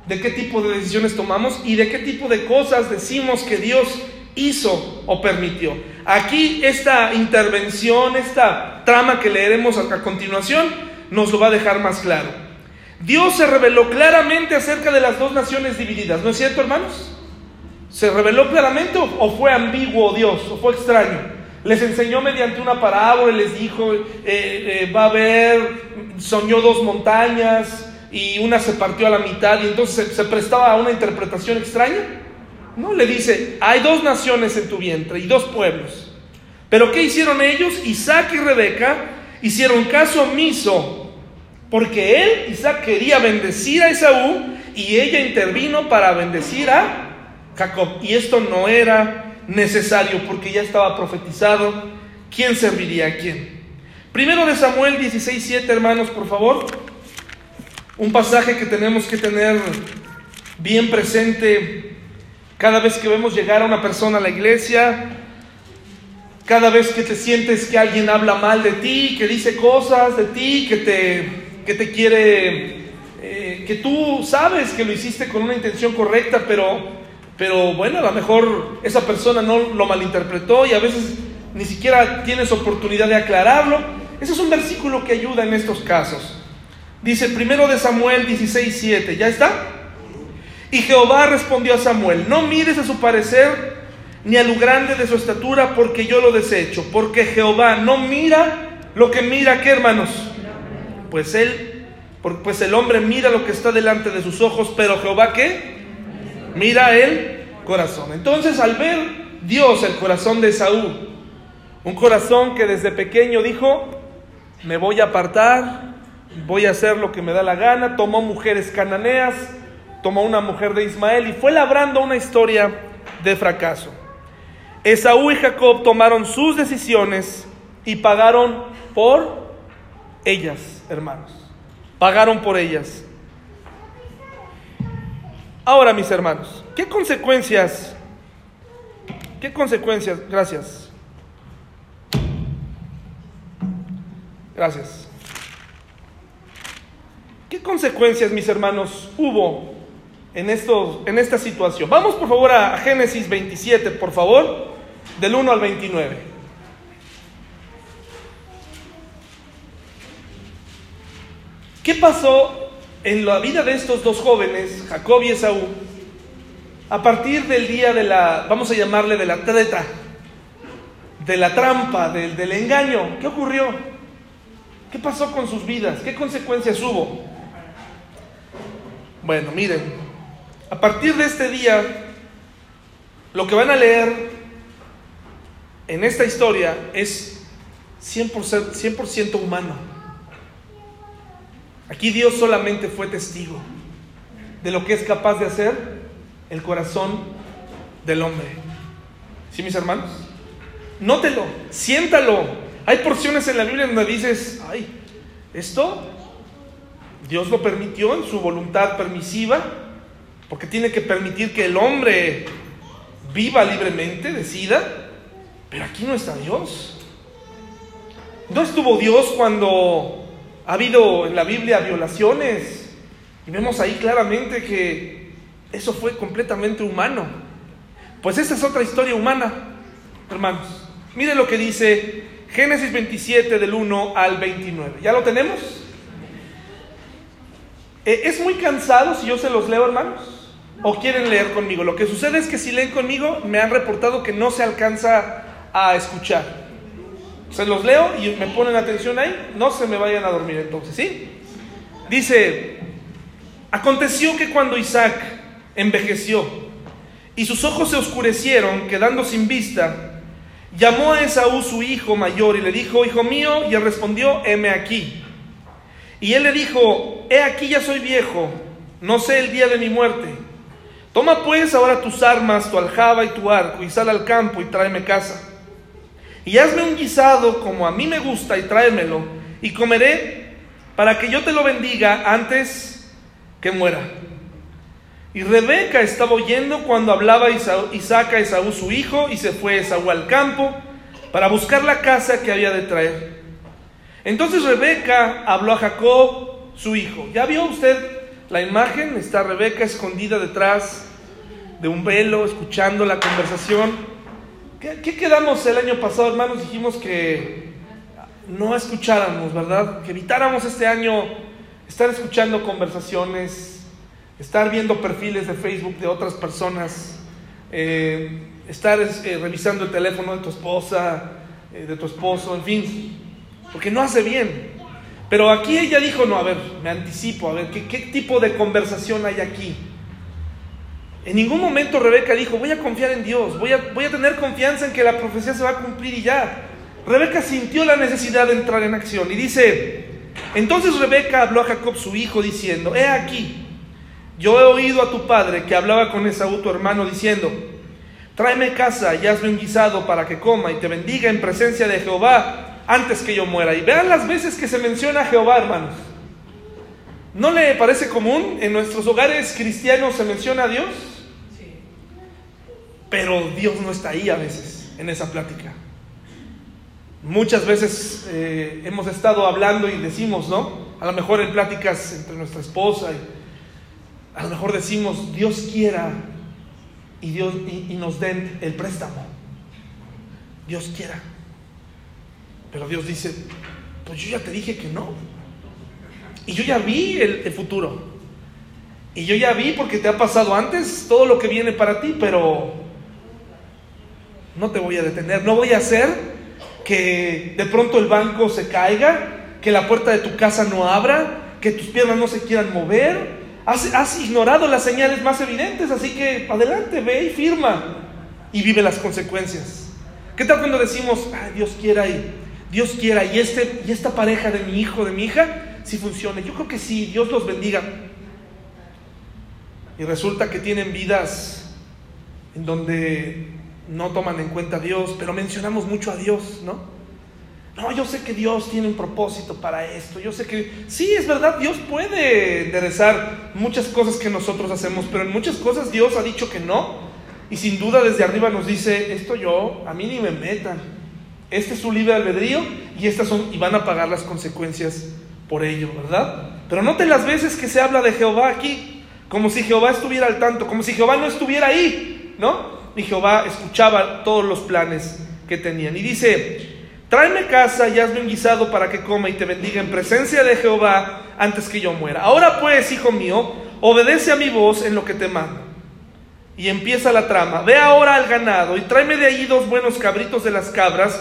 de qué tipo de decisiones tomamos y de qué tipo de cosas decimos que Dios hizo o permitió. Aquí esta intervención, esta trama que leeremos a continuación, nos lo va a dejar más claro. Dios se reveló claramente acerca de las dos naciones divididas, ¿no es cierto, hermanos? ¿Se reveló claramente o, fue ambiguo Dios o fue extraño? Les enseñó mediante una parábola, les dijo, eh, eh, va a haber, soñó dos montañas y una se partió a la mitad y entonces se, se prestaba a una interpretación extraña. No, le dice, hay dos naciones en tu vientre y dos pueblos. Pero ¿qué hicieron ellos? Isaac y Rebeca hicieron caso omiso, porque él, Isaac, quería bendecir a Esaú y ella intervino para bendecir a Jacob. Y esto no era necesario porque ya estaba profetizado quién serviría a quién. Primero de Samuel 16, 7, hermanos, por favor. Un pasaje que tenemos que tener bien presente cada vez que vemos llegar a una persona a la iglesia, cada vez que te sientes que alguien habla mal de ti, que dice cosas de ti, que te, que te quiere, eh, que tú sabes que lo hiciste con una intención correcta, pero pero bueno, a lo mejor esa persona no lo malinterpretó y a veces ni siquiera tienes oportunidad de aclararlo. Ese es un versículo que ayuda en estos casos. Dice primero de Samuel 16, 7, ¿ya está? Y Jehová respondió a Samuel, no mires a su parecer ni a lo grande de su estatura, porque yo lo desecho, porque Jehová no mira lo que mira, ¿qué hermanos? Pues él, pues el hombre mira lo que está delante de sus ojos, pero Jehová ¿qué? mira el corazón. Entonces al ver Dios el corazón de Saúl, un corazón que desde pequeño dijo, me voy a apartar, voy a hacer lo que me da la gana, tomó mujeres cananeas, tomó una mujer de Ismael y fue labrando una historia de fracaso. Esaú y Jacob tomaron sus decisiones y pagaron por ellas, hermanos. Pagaron por ellas. Ahora, mis hermanos, ¿qué consecuencias? ¿Qué consecuencias? Gracias. Gracias. ¿Qué consecuencias, mis hermanos, hubo en, esto, en esta situación? Vamos por favor a Génesis 27, por favor, del 1 al 29. ¿Qué pasó en la vida de estos dos jóvenes, Jacob y Esaú, a partir del día de la, vamos a llamarle de la treta, de la trampa, del, del engaño, ¿qué ocurrió? ¿Qué pasó con sus vidas? ¿Qué consecuencias hubo? Bueno, miren, a partir de este día, lo que van a leer en esta historia es 100%, 100 humano. Aquí Dios solamente fue testigo de lo que es capaz de hacer el corazón del hombre. ¿Sí, mis hermanos? Nótelo, siéntalo. Hay porciones en la Biblia donde dices, ay, esto Dios lo permitió en su voluntad permisiva, porque tiene que permitir que el hombre viva libremente, decida, pero aquí no está Dios. No estuvo Dios cuando ha habido en la Biblia violaciones, y vemos ahí claramente que eso fue completamente humano. Pues esa es otra historia humana, hermanos. Mire lo que dice Génesis 27 del 1 al 29. ¿Ya lo tenemos? Eh, ¿Es muy cansado si yo se los leo, hermanos? ¿O quieren leer conmigo? Lo que sucede es que si leen conmigo, me han reportado que no se alcanza a escuchar. Se los leo y me ponen atención ahí, no se me vayan a dormir entonces, ¿sí? Dice, aconteció que cuando Isaac envejeció y sus ojos se oscurecieron, quedando sin vista, llamó a Esaú su hijo mayor y le dijo, hijo mío, y él respondió, heme aquí. Y él le dijo, he aquí ya soy viejo, no sé el día de mi muerte. Toma pues ahora tus armas, tu aljaba y tu arco, y sal al campo y tráeme casa. Y hazme un guisado como a mí me gusta y tráemelo, y comeré para que yo te lo bendiga antes que muera. Y Rebeca estaba oyendo cuando hablaba Isaac a Esaú su hijo, y se fue Esaú al campo para buscar la casa que había de traer. Entonces Rebeca habló a Jacob, su hijo. ¿Ya vio usted la imagen? Está Rebeca escondida detrás de un velo, escuchando la conversación. ¿Qué, quedamos el año pasado, hermanos? Dijimos que no escucháramos, ¿verdad? Que evitáramos este año estar escuchando conversaciones, estar viendo perfiles de Facebook de otras personas, eh, estar eh, revisando el teléfono de tu esposa, eh, de tu esposo, en fin porque no hace bien. Pero aquí ella dijo, no, a ver, me anticipo, a ver, ¿qué, qué tipo de conversación hay aquí? En ningún momento Rebeca dijo, voy a confiar en Dios, voy a, voy a tener confianza en que la profecía se va a cumplir y ya. Rebeca sintió la necesidad de entrar en acción y dice, entonces Rebeca habló a Jacob su hijo diciendo, he aquí, yo he oído a tu padre que hablaba con Esaú tu hermano diciendo, tráeme casa y hazme un guisado para que coma y te bendiga en presencia de Jehová antes que yo muera. Y vean las veces que se menciona a Jehová, hermanos. ¿No le parece común en nuestros hogares cristianos se menciona a Dios? Pero Dios no está ahí a veces en esa plática. Muchas veces eh, hemos estado hablando y decimos, ¿no? A lo mejor en pláticas entre nuestra esposa, y a lo mejor decimos, Dios quiera y, Dios, y nos den el préstamo. Dios quiera. Pero Dios dice, pues yo ya te dije que no. Y yo ya vi el, futuro. Y yo ya vi porque te ha pasado antes todo lo que viene para ti, pero no te voy a detener. No voy a hacer que de pronto el banco se caiga, que la puerta de tu casa no abra, que tus piernas no se quieran mover. Has, ignorado las señales más evidentes, así que adelante, ve y firma y vive las consecuencias. ¿Qué tal cuando decimos, Dios quiera y Dios quiera y, este, y esta pareja de mi hijo, de mi hija, si funcione. Yo creo que sí, Dios los bendiga. Y resulta que tienen vidas en donde no toman en cuenta a Dios, pero mencionamos mucho a Dios, ¿no? No, yo sé que Dios tiene un propósito para esto. Yo sé que sí, es verdad, Dios puede enderezar muchas cosas que nosotros hacemos, pero en muchas cosas Dios ha dicho que no. Y sin duda desde arriba nos dice, esto yo, a mí ni me metan. Este es su libre albedrío y estas son y van a pagar las consecuencias por ello, ¿verdad? Pero noten las veces que se habla de Jehová aquí, como si Jehová estuviera al tanto, como si Jehová no estuviera ahí, ¿no? Y Jehová escuchaba todos los planes que tenían. Y dice, tráeme casa y hazme un guisado para que coma y te bendiga en presencia de Jehová antes que yo muera. Ahora pues, hijo mío, obedece a mi voz en lo que te mando. Y empieza la trama. Ve ahora al ganado y tráeme de allí dos buenos cabritos de las cabras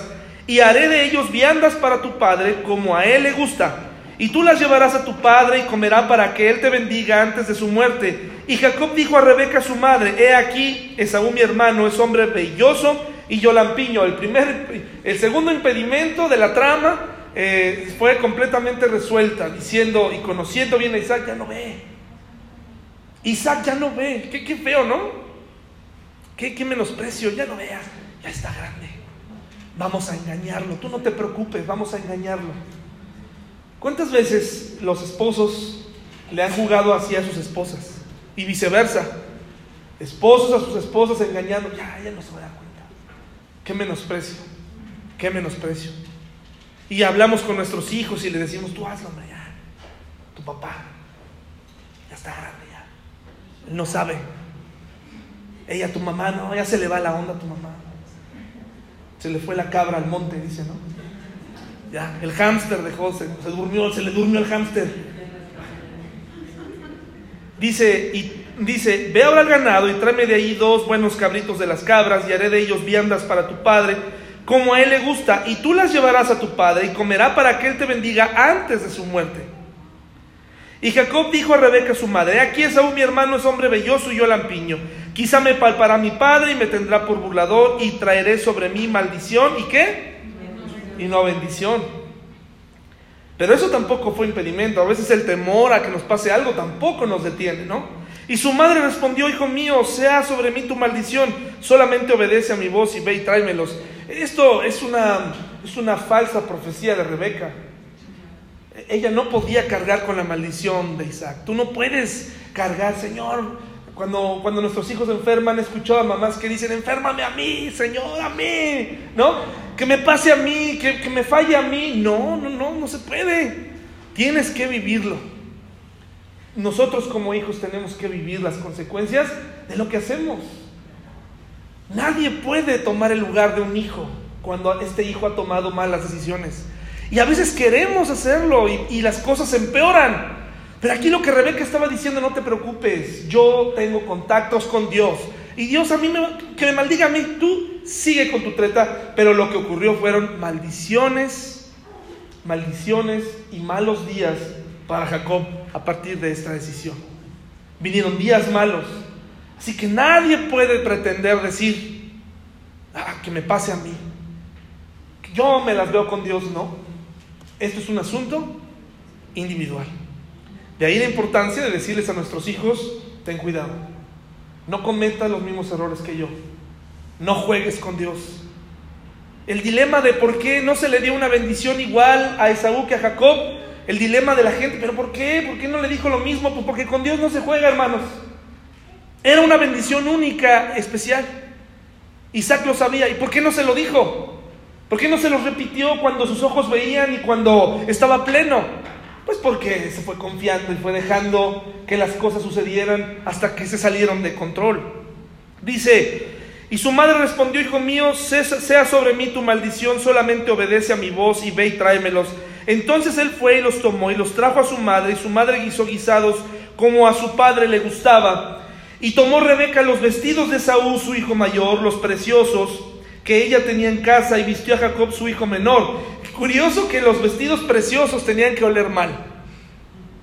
y haré de ellos viandas para tu padre como a él le gusta. Y tú las llevarás a tu padre y comerá para que él te bendiga antes de su muerte. Y Jacob dijo a Rebeca su madre, he aquí, Esaú mi hermano es hombre belloso y yo lampiño. El, primer, el segundo impedimento de la trama eh, fue completamente resuelta, diciendo y conociendo bien a Isaac, ya no ve. Isaac ya no ve. Qué, qué feo, ¿no? ¿Qué, menosprecio? Ya no veas, ya está grande. Vamos a engañarlo. Tú no te preocupes, vamos a engañarlo. ¿Cuántas veces los esposos le han jugado así a sus esposas? Y viceversa. Esposos a sus esposas engañando. Ya, ya no se va a dar cuenta. Qué menosprecio. Qué menosprecio. Y hablamos con nuestros hijos y le decimos, tú hazlo, hombre, ya. Tu papá ya está grande, ya. Él no sabe. Ella, tu mamá, no, ya se le va la onda a tu mamá. Se le fue la cabra al monte, dice, ¿no? Ya, el hámster dejó, se, se durmió, se le durmió el hámster. Dice, y dice, ve ahora al ganado y tráeme de ahí dos buenos cabritos de las cabras y haré de ellos viandas para tu padre, como a él le gusta, y tú las llevarás a tu padre y comerá para que él te bendiga antes de su muerte. Y Jacob dijo a Rebeca su madre, aquí es aún mi hermano es hombre belloso y yo lampiño. Quizá me palpará mi padre y me tendrá por burlador y traeré sobre mí maldición y qué? Y no bendición. Pero eso tampoco fue impedimento. A veces el temor a que nos pase algo tampoco nos detiene, ¿no? Y su madre respondió, hijo mío, sea sobre mí tu maldición, solamente obedece a mi voz y ve y tráemelos. Esto es una, es una falsa profecía de Rebeca ella no podía cargar con la maldición de Isaac. Tú no puedes cargar, Señor. Cuando, nuestros hijos enferman, he escuchado a mamás que dicen, enférmame a mí, Señor, a mí, ¿no? Que me pase a mí, que, que me falle a mí. No, no, no, no se puede. Tienes que vivirlo. Nosotros como hijos tenemos que vivir las consecuencias de lo que hacemos. Nadie puede tomar el lugar de un hijo cuando este hijo ha tomado malas decisiones. Y a veces queremos hacerlo y, las cosas empeoran. Pero aquí lo que Rebeca estaba diciendo, no te preocupes, yo tengo contactos con Dios. Y Dios a mí me, que me maldiga a mí, tú sigue con tu treta. Pero lo que ocurrió fueron maldiciones, maldiciones y malos días para Jacob a partir de esta decisión. Vinieron días malos. Así que nadie puede pretender decir, ah, que me pase a mí. Yo me las veo con Dios, no. Esto es un asunto individual. De ahí la importancia de decirles a nuestros hijos, ten cuidado, no cometas los mismos errores que yo, no juegues con Dios. El dilema de por qué no se le dio una bendición igual a Esaú que a Jacob, el dilema de la gente, pero ¿por qué? ¿Por qué no le dijo lo mismo? Pues porque con Dios no se juega, hermanos. Era una bendición única, especial. Isaac lo sabía. ¿Y por qué no se lo dijo? ¿Por qué no se los repitió cuando sus ojos veían y cuando estaba pleno? Pues porque se fue confiando y fue dejando que las cosas sucedieran hasta que se salieron de control. Dice, y su madre respondió, hijo mío, sea sobre mí tu maldición, solamente obedece a mi voz y ve y tráemelos. Entonces él fue y los tomó y los trajo a su madre, y su madre guisó guisados como a su padre le gustaba. Y tomó Rebeca los vestidos de Saúl, su hijo mayor, los preciosos, que ella tenía en casa y vistió a Jacob su hijo menor. Curioso que los vestidos preciosos tenían que oler mal.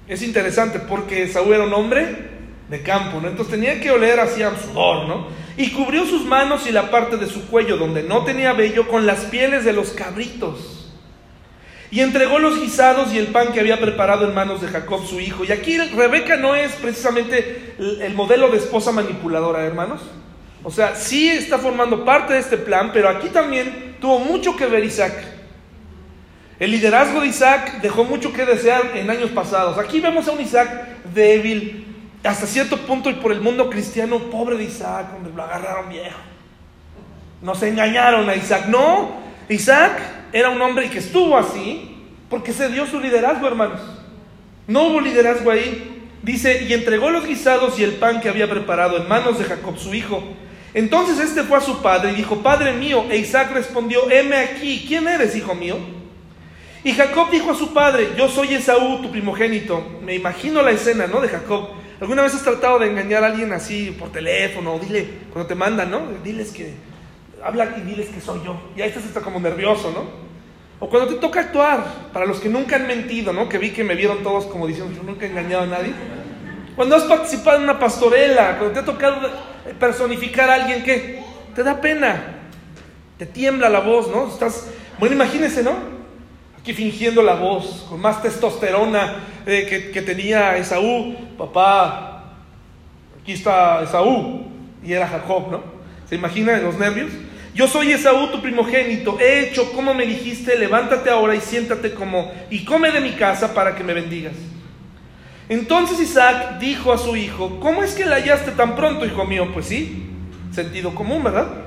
Es interesante porque Saúl era un hombre de campo, ¿no? Entonces tenía que oler así a sudor, ¿no? Y cubrió sus manos y la parte de su cuello donde no tenía vello con las pieles de los cabritos. Y entregó los guisados y el pan que había preparado en manos de Jacob su hijo. Y aquí Rebeca no es precisamente el modelo de esposa manipuladora, hermanos. O sea, sí está formando parte de este plan, pero aquí también tuvo mucho que ver Isaac. El liderazgo de Isaac dejó mucho que desear en años pasados. Aquí vemos a un Isaac débil, hasta cierto punto y por el mundo cristiano, pobre de Isaac, donde lo agarraron viejo. Nos engañaron a Isaac. No, Isaac era un hombre que estuvo así porque se dio su liderazgo, hermanos. No hubo liderazgo ahí. Dice, y entregó los guisados y el pan que había preparado en manos de Jacob, su hijo. Entonces este fue a su padre y dijo, Padre mío, e Isaac respondió, heme aquí, ¿quién eres, hijo mío? Y Jacob dijo a su padre, yo soy Esaú, tu primogénito. Me imagino la escena, ¿no? De Jacob. ¿Alguna vez has tratado de engañar a alguien así por teléfono? Dile, cuando te mandan, ¿no? Diles que, habla y diles que soy yo. Y ahí estás hasta como nervioso, ¿no? O cuando te toca actuar, para los que nunca han mentido, ¿no? Que vi que me vieron todos como diciendo, yo nunca he engañado a nadie. Cuando has participado en una pastorela, cuando te ha tocado personificar a alguien que te da pena, te tiembla la voz, ¿no? Estás, bueno, imagínense, ¿no? Aquí fingiendo la voz, con más testosterona eh, que, que tenía Esaú, papá, aquí está Esaú, y era Jacob, ¿no? ¿Se imaginan los nervios? Yo soy Esaú, tu primogénito. He hecho como me dijiste, levántate ahora y siéntate como y come de mi casa para que me bendigas. Entonces Isaac dijo a su hijo, ¿cómo es que la hallaste tan pronto, hijo mío? Pues sí, sentido común, ¿verdad?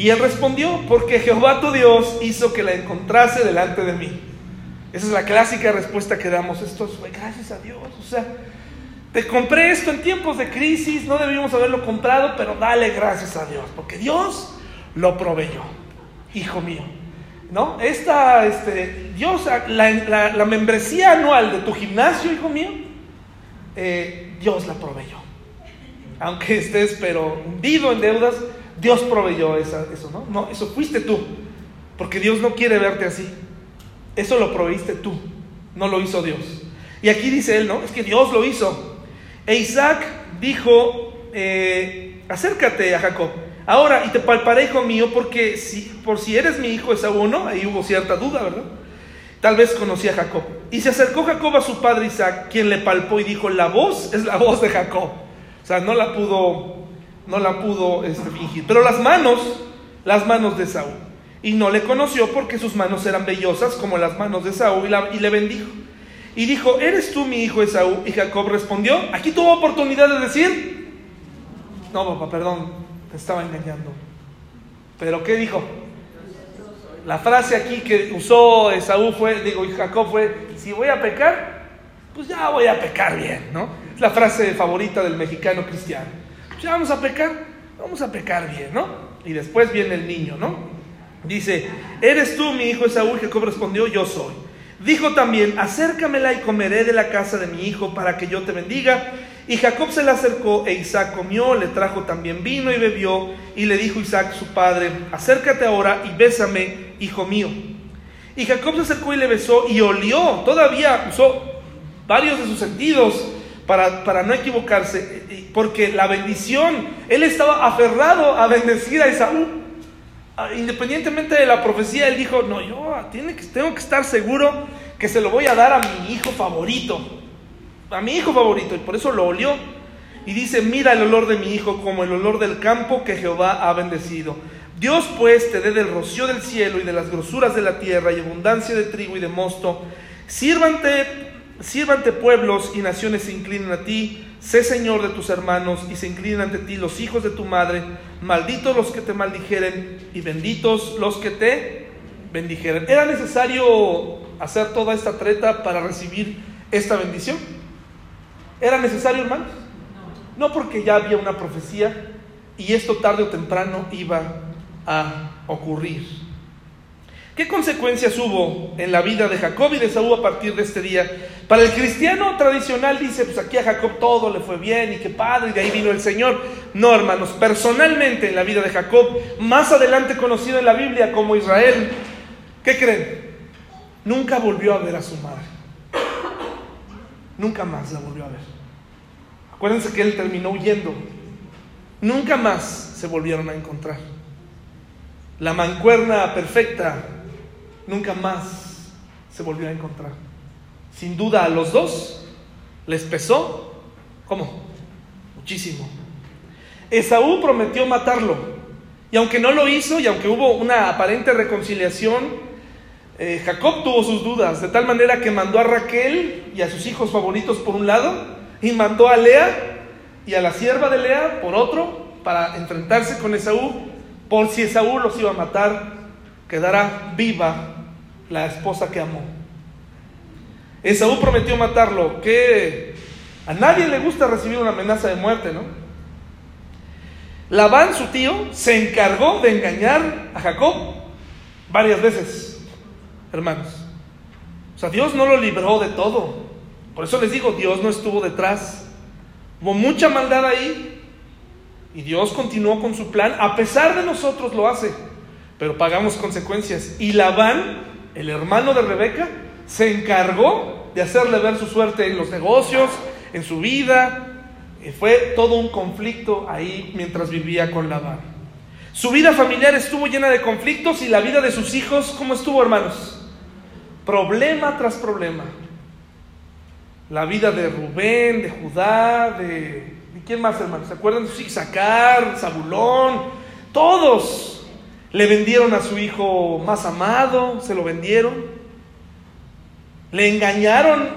Y él respondió, porque Jehová tu Dios hizo que la encontrase delante de mí. Esa es la clásica respuesta que damos. Esto fue gracias a Dios. O sea, te compré esto en tiempos de crisis, no debíamos haberlo comprado, pero dale gracias a Dios, porque Dios lo proveyó, hijo mío. ¿No? Esta, este, Dios, la, la, membresía anual de tu gimnasio, hijo mío, eh, Dios la proveyó. Aunque estés, pero hundido en deudas, Dios proveyó esa, eso, ¿no? No, eso fuiste tú. Porque Dios no quiere verte así. Eso lo proveíste tú, no lo hizo Dios. Y aquí dice él, ¿no? Es que Dios lo hizo. E Isaac dijo, eh, acércate a Jacob Ahora, y te palparé, hijo mío, porque si, por si eres mi hijo Esaú, ¿no? Ahí hubo cierta duda, ¿verdad? Tal vez conocía a Jacob. Y se acercó Jacob a su padre Isaac, quien le palpó y dijo, la voz es la voz de Jacob. O sea, no la pudo, no la pudo este, fingir. Pero las manos, las manos de Esaú. Y no le conoció porque sus manos eran vellosas como las manos de Esaú y, y le bendijo. Y dijo, ¿eres tú mi hijo Esaú? Y Jacob respondió, aquí tuvo oportunidad de decir, no, papá, perdón, te estaba engañando. Pero ¿qué dijo? La frase aquí que usó Esaú fue, digo, Jacob fue, si voy a pecar, pues ya voy a pecar bien, ¿no? Es la frase favorita del mexicano cristiano. Ya vamos a pecar, vamos a pecar bien, ¿no? Y después viene el niño, ¿no? Dice, ¿eres tú mi hijo Esaú? Jacob respondió, yo soy. Dijo también, acércamela y comeré de la casa de mi hijo para que yo te bendiga. Y Jacob se le acercó e Isaac comió, le trajo también vino y bebió. Y le dijo Isaac su padre, acércate ahora y bésame, hijo mío. Y Jacob se acercó y le besó y olió, todavía usó varios de sus sentidos para, para no equivocarse, porque la bendición, él estaba aferrado a bendecir a Esaú. Ah, independientemente de la profecía, él dijo, no, yo tiene que, tengo que estar seguro que se lo voy a dar a mi hijo favorito a mi hijo favorito, y por eso lo olió. Y dice, mira el olor de mi hijo como el olor del campo que Jehová ha bendecido. Dios pues te dé del rocío del cielo y de las grosuras de la tierra y abundancia de trigo y de mosto. Sírvante, sírvante pueblos y naciones se inclinen a ti. Sé Señor de tus hermanos y se inclinen ante ti los hijos de tu madre. Malditos los que te maldijeren y benditos los que te bendijeren. ¿Era necesario hacer toda esta treta para recibir esta bendición? ¿Era necesario, hermanos? No porque ya había una profecía y esto tarde o temprano iba a ocurrir. ¿Qué consecuencias hubo en la vida de Jacob y de Saúl a partir de este día? Para el cristiano tradicional dice, pues aquí a Jacob todo le fue bien y qué padre, y de ahí vino el Señor. No, hermanos, personalmente en la vida de Jacob, más adelante conocido en la Biblia como Israel, ¿qué creen? Nunca volvió a ver a su madre. Nunca más la volvió a ver. Acuérdense que él terminó huyendo. Nunca más se volvieron a encontrar. La mancuerna perfecta nunca más se volvió a encontrar. Sin duda a los dos les pesó, ¿cómo? Muchísimo. Esaú prometió matarlo. Y aunque no lo hizo, y aunque hubo una aparente reconciliación, eh, Jacob tuvo sus dudas, de tal manera que mandó a Raquel y a sus hijos favoritos por un lado, y mandó a Lea y a la sierva de Lea por otro, para enfrentarse con Esaú, por si Esaú los iba a matar, quedará viva la esposa que amó. Esaú prometió matarlo, que a nadie le gusta recibir una amenaza de muerte, ¿no? Labán, su tío, se encargó de engañar a Jacob varias veces, hermanos. O sea, Dios no lo libró de todo. Por eso les digo, Dios no estuvo detrás. Hubo mucha maldad ahí y Dios continuó con su plan. A pesar de nosotros lo hace, pero pagamos consecuencias. Y Labán, el hermano de Rebeca, se encargó de hacerle ver su suerte en los negocios, en su vida, fue todo un conflicto ahí mientras vivía con Labán. Su vida familiar estuvo llena de conflictos y la vida de sus hijos, ¿cómo estuvo, hermanos? Problema tras problema. La vida de Rubén, de Judá, de... quién más, hermanos? ¿Se acuerdan Sacar, Zabulón? Todos le vendieron a su hijo más amado, se lo vendieron. Le engañaron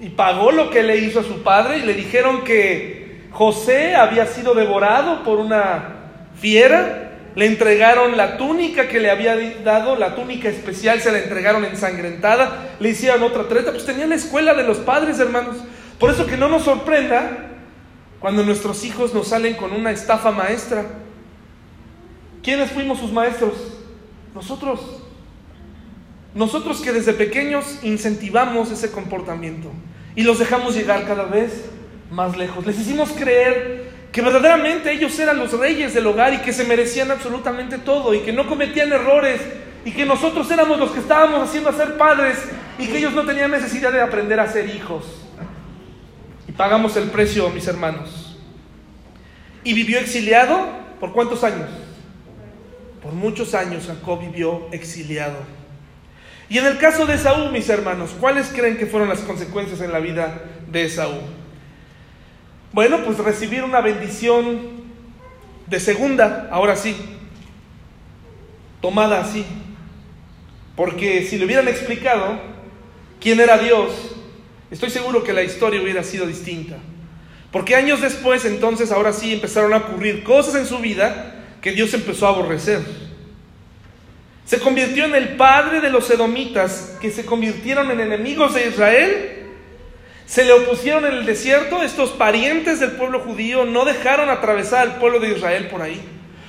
y pagó lo que le hizo a su padre y le dijeron que José había sido devorado por una fiera. Le entregaron la túnica que le había dado, la túnica especial, se la entregaron ensangrentada, le hicieron otra treta, pues tenía la escuela de los padres, hermanos. Por eso que no nos sorprenda cuando nuestros hijos nos salen con una estafa maestra. ¿Quiénes fuimos sus maestros? Nosotros. Nosotros que desde pequeños incentivamos ese comportamiento y los dejamos llegar cada vez más lejos. Les hicimos creer que verdaderamente ellos eran los reyes del hogar y que se merecían absolutamente todo y que no cometían errores y que nosotros éramos los que estábamos haciendo ser padres y que ellos no tenían necesidad de aprender a ser hijos. Y pagamos el precio, mis hermanos. Y vivió exiliado por cuántos años? Por muchos años Jacob vivió exiliado. Y en el caso de Esaú, mis hermanos, ¿cuáles creen que fueron las consecuencias en la vida de Esaú? Bueno, pues recibir una bendición de segunda, ahora sí, tomada así. Porque si le hubieran explicado quién era Dios, estoy seguro que la historia hubiera sido distinta. Porque años después, entonces, ahora sí empezaron a ocurrir cosas en su vida que Dios empezó a aborrecer. Se convirtió en el padre de los edomitas que se convirtieron en enemigos de Israel. Se le opusieron en el desierto. Estos parientes del pueblo judío no dejaron atravesar al pueblo de Israel por ahí.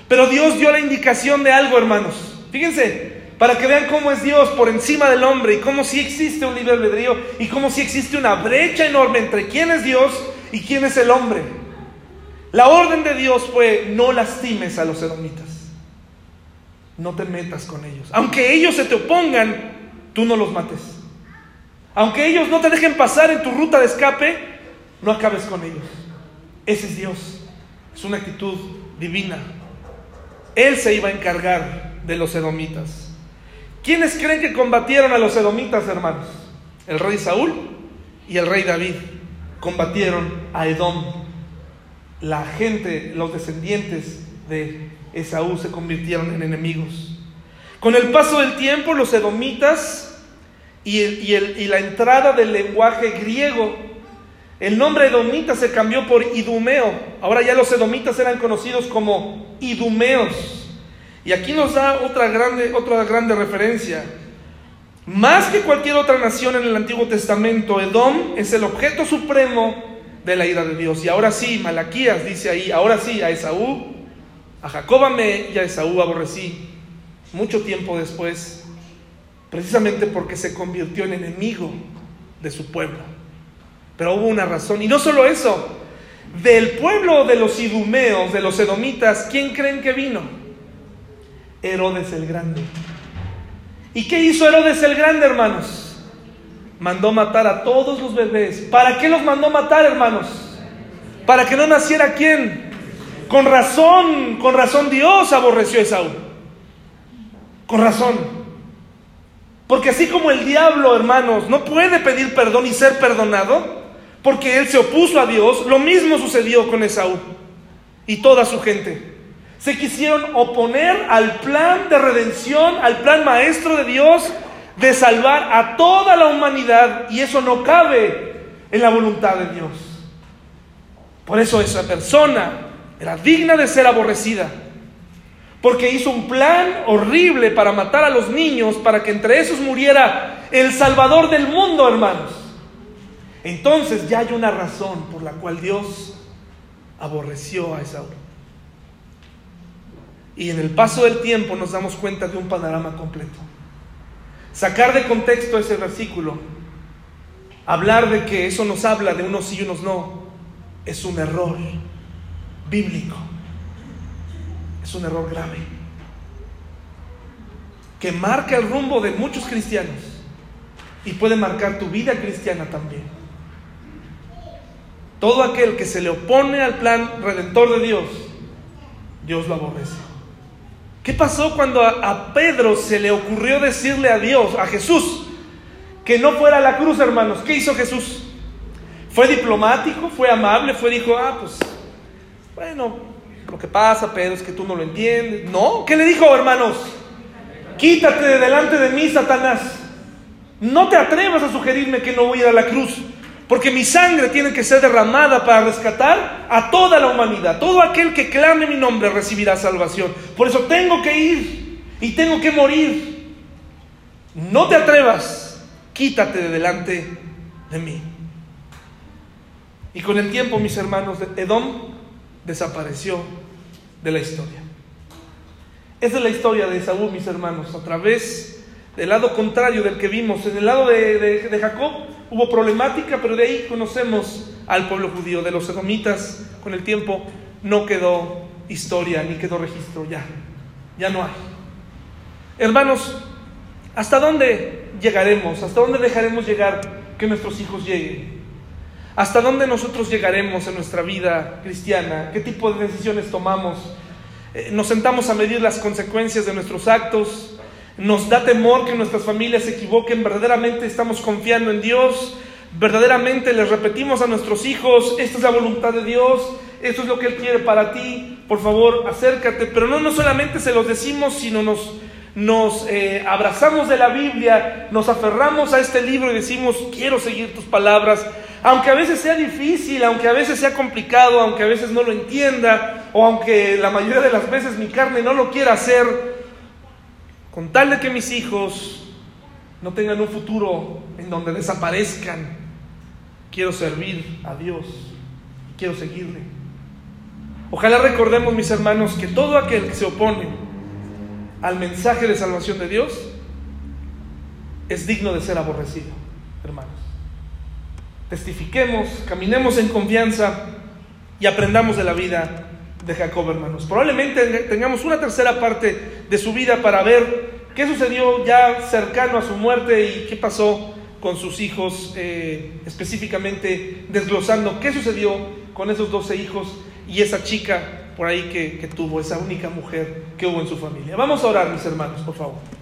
Pero Dios dio la indicación de algo, hermanos. Fíjense, para que vean cómo es Dios por encima del hombre y cómo si existe un libre albedrío y cómo si existe una brecha enorme entre quién es Dios y quién es el hombre. La orden de Dios fue no lastimes a los edomitas no te metas con ellos. Aunque ellos se te opongan, tú no los mates. Aunque ellos no te dejen pasar en tu ruta de escape, no acabes con ellos. Ese es Dios. Es una actitud divina. Él se iba a encargar de los edomitas. ¿Quiénes creen que combatieron a los edomitas, hermanos? El rey Saúl y el rey David combatieron a Edom. La gente, los descendientes de Esaú se convirtieron en enemigos. Con el paso del tiempo, los edomitas y, y, la entrada del lenguaje griego, el nombre edomita se cambió por idumeo. Ahora ya los edomitas eran conocidos como idumeos. Y aquí nos da otra grande, otra grande referencia. Más que cualquier otra nación en el Antiguo Testamento, Edom es el objeto supremo de la ira de Dios. Y ahora sí, Malaquías dice ahí, ahora sí, a Esaú a Jacob amé y a Esaú aborrecí mucho tiempo después, precisamente porque se convirtió en enemigo de su pueblo. Pero hubo una razón. Y no solo eso, del pueblo de los idumeos, de los edomitas, ¿quién creen que vino? Herodes el Grande. ¿Y qué hizo Herodes el Grande, hermanos? Mandó matar a todos los bebés. ¿Para qué los mandó matar, hermanos? Para que no naciera quién? Con razón, con razón Dios aborreció a Esaú. Con razón. Porque así como el diablo, hermanos, no puede pedir perdón y ser perdonado, porque él se opuso a Dios, lo mismo sucedió con Esaú y toda su gente. Se quisieron oponer al plan de redención, al plan maestro de Dios de salvar a toda la humanidad y eso no cabe en la voluntad de Dios. Por eso esa persona era digna de ser aborrecida, porque hizo un plan horrible para matar a los niños, para que entre esos muriera el Salvador del mundo, hermanos. Entonces ya hay una razón por la cual Dios aborreció a Esaú. Y en el paso del tiempo nos damos cuenta de un panorama completo. Sacar de contexto ese versículo, hablar de que eso nos habla de unos sí y unos no, es un error bíblico. Es un error grave. Que marca el rumbo de muchos cristianos y puede marcar tu vida cristiana también. Todo aquel que se le opone al plan redentor de Dios, Dios lo aborrece. ¿Qué pasó cuando a, Pedro se le ocurrió decirle a Dios, a Jesús, que no fuera a la cruz, hermanos? ¿Qué hizo Jesús? ¿Fue diplomático? ¿Fue amable? ¿Fue dijo, ah, pues, bueno, lo que pasa, Pedro, es que tú no lo entiendes? No, ¿qué le dijo, hermanos? Quítate de delante de mí, Satanás. No te atrevas a sugerirme que no voy a ir a la cruz. Porque mi sangre tiene que ser derramada para rescatar a toda la humanidad. Todo aquel que clame mi nombre recibirá salvación. Por eso tengo que ir y tengo que morir. No te atrevas, quítate de delante de mí. Y con el tiempo, mis hermanos, Edom desapareció de la historia. Esa es la historia de Saúl, mis hermanos, a través del lado contrario del que vimos. En el lado de Jacob, hubo problemática, pero de ahí conocemos al pueblo judío, de los edomitas, con el tiempo no quedó historia ni quedó registro, ya, ya no hay. Hermanos, ¿hasta dónde llegaremos? ¿Hasta dónde dejaremos llegar que nuestros hijos lleguen? ¿Hasta dónde nosotros llegaremos en nuestra vida cristiana? ¿Qué tipo de decisiones tomamos? Eh, ¿Nos sentamos a medir las consecuencias de nuestros actos? Nos da temor que nuestras familias se equivoquen, verdaderamente estamos confiando en Dios, verdaderamente les repetimos a nuestros hijos, esta es la voluntad de Dios, esto es lo que Él quiere para ti, por favor acércate, pero no, no solamente se los decimos, sino nos, nos eh, abrazamos de la Biblia, nos aferramos a este libro y decimos, quiero seguir tus palabras, aunque a veces sea difícil, aunque a veces sea complicado, aunque a veces no lo entienda, o aunque la mayoría de las veces mi carne no lo quiera hacer, con tal de que mis hijos no tengan un futuro en donde desaparezcan, quiero servir a Dios y quiero seguirle. Ojalá recordemos, mis hermanos, que todo aquel que se opone al mensaje de salvación de Dios es digno de ser aborrecido, hermanos. Testifiquemos, caminemos en confianza y aprendamos de la vida de Jacob, hermanos. Probablemente tengamos una tercera parte de su vida para ver qué sucedió ya cercano a su muerte y qué pasó con sus hijos, eh, específicamente desglosando qué sucedió con esos doce hijos y esa chica por ahí que tuvo, esa única mujer que hubo en su familia. Vamos a orar, mis hermanos, por favor.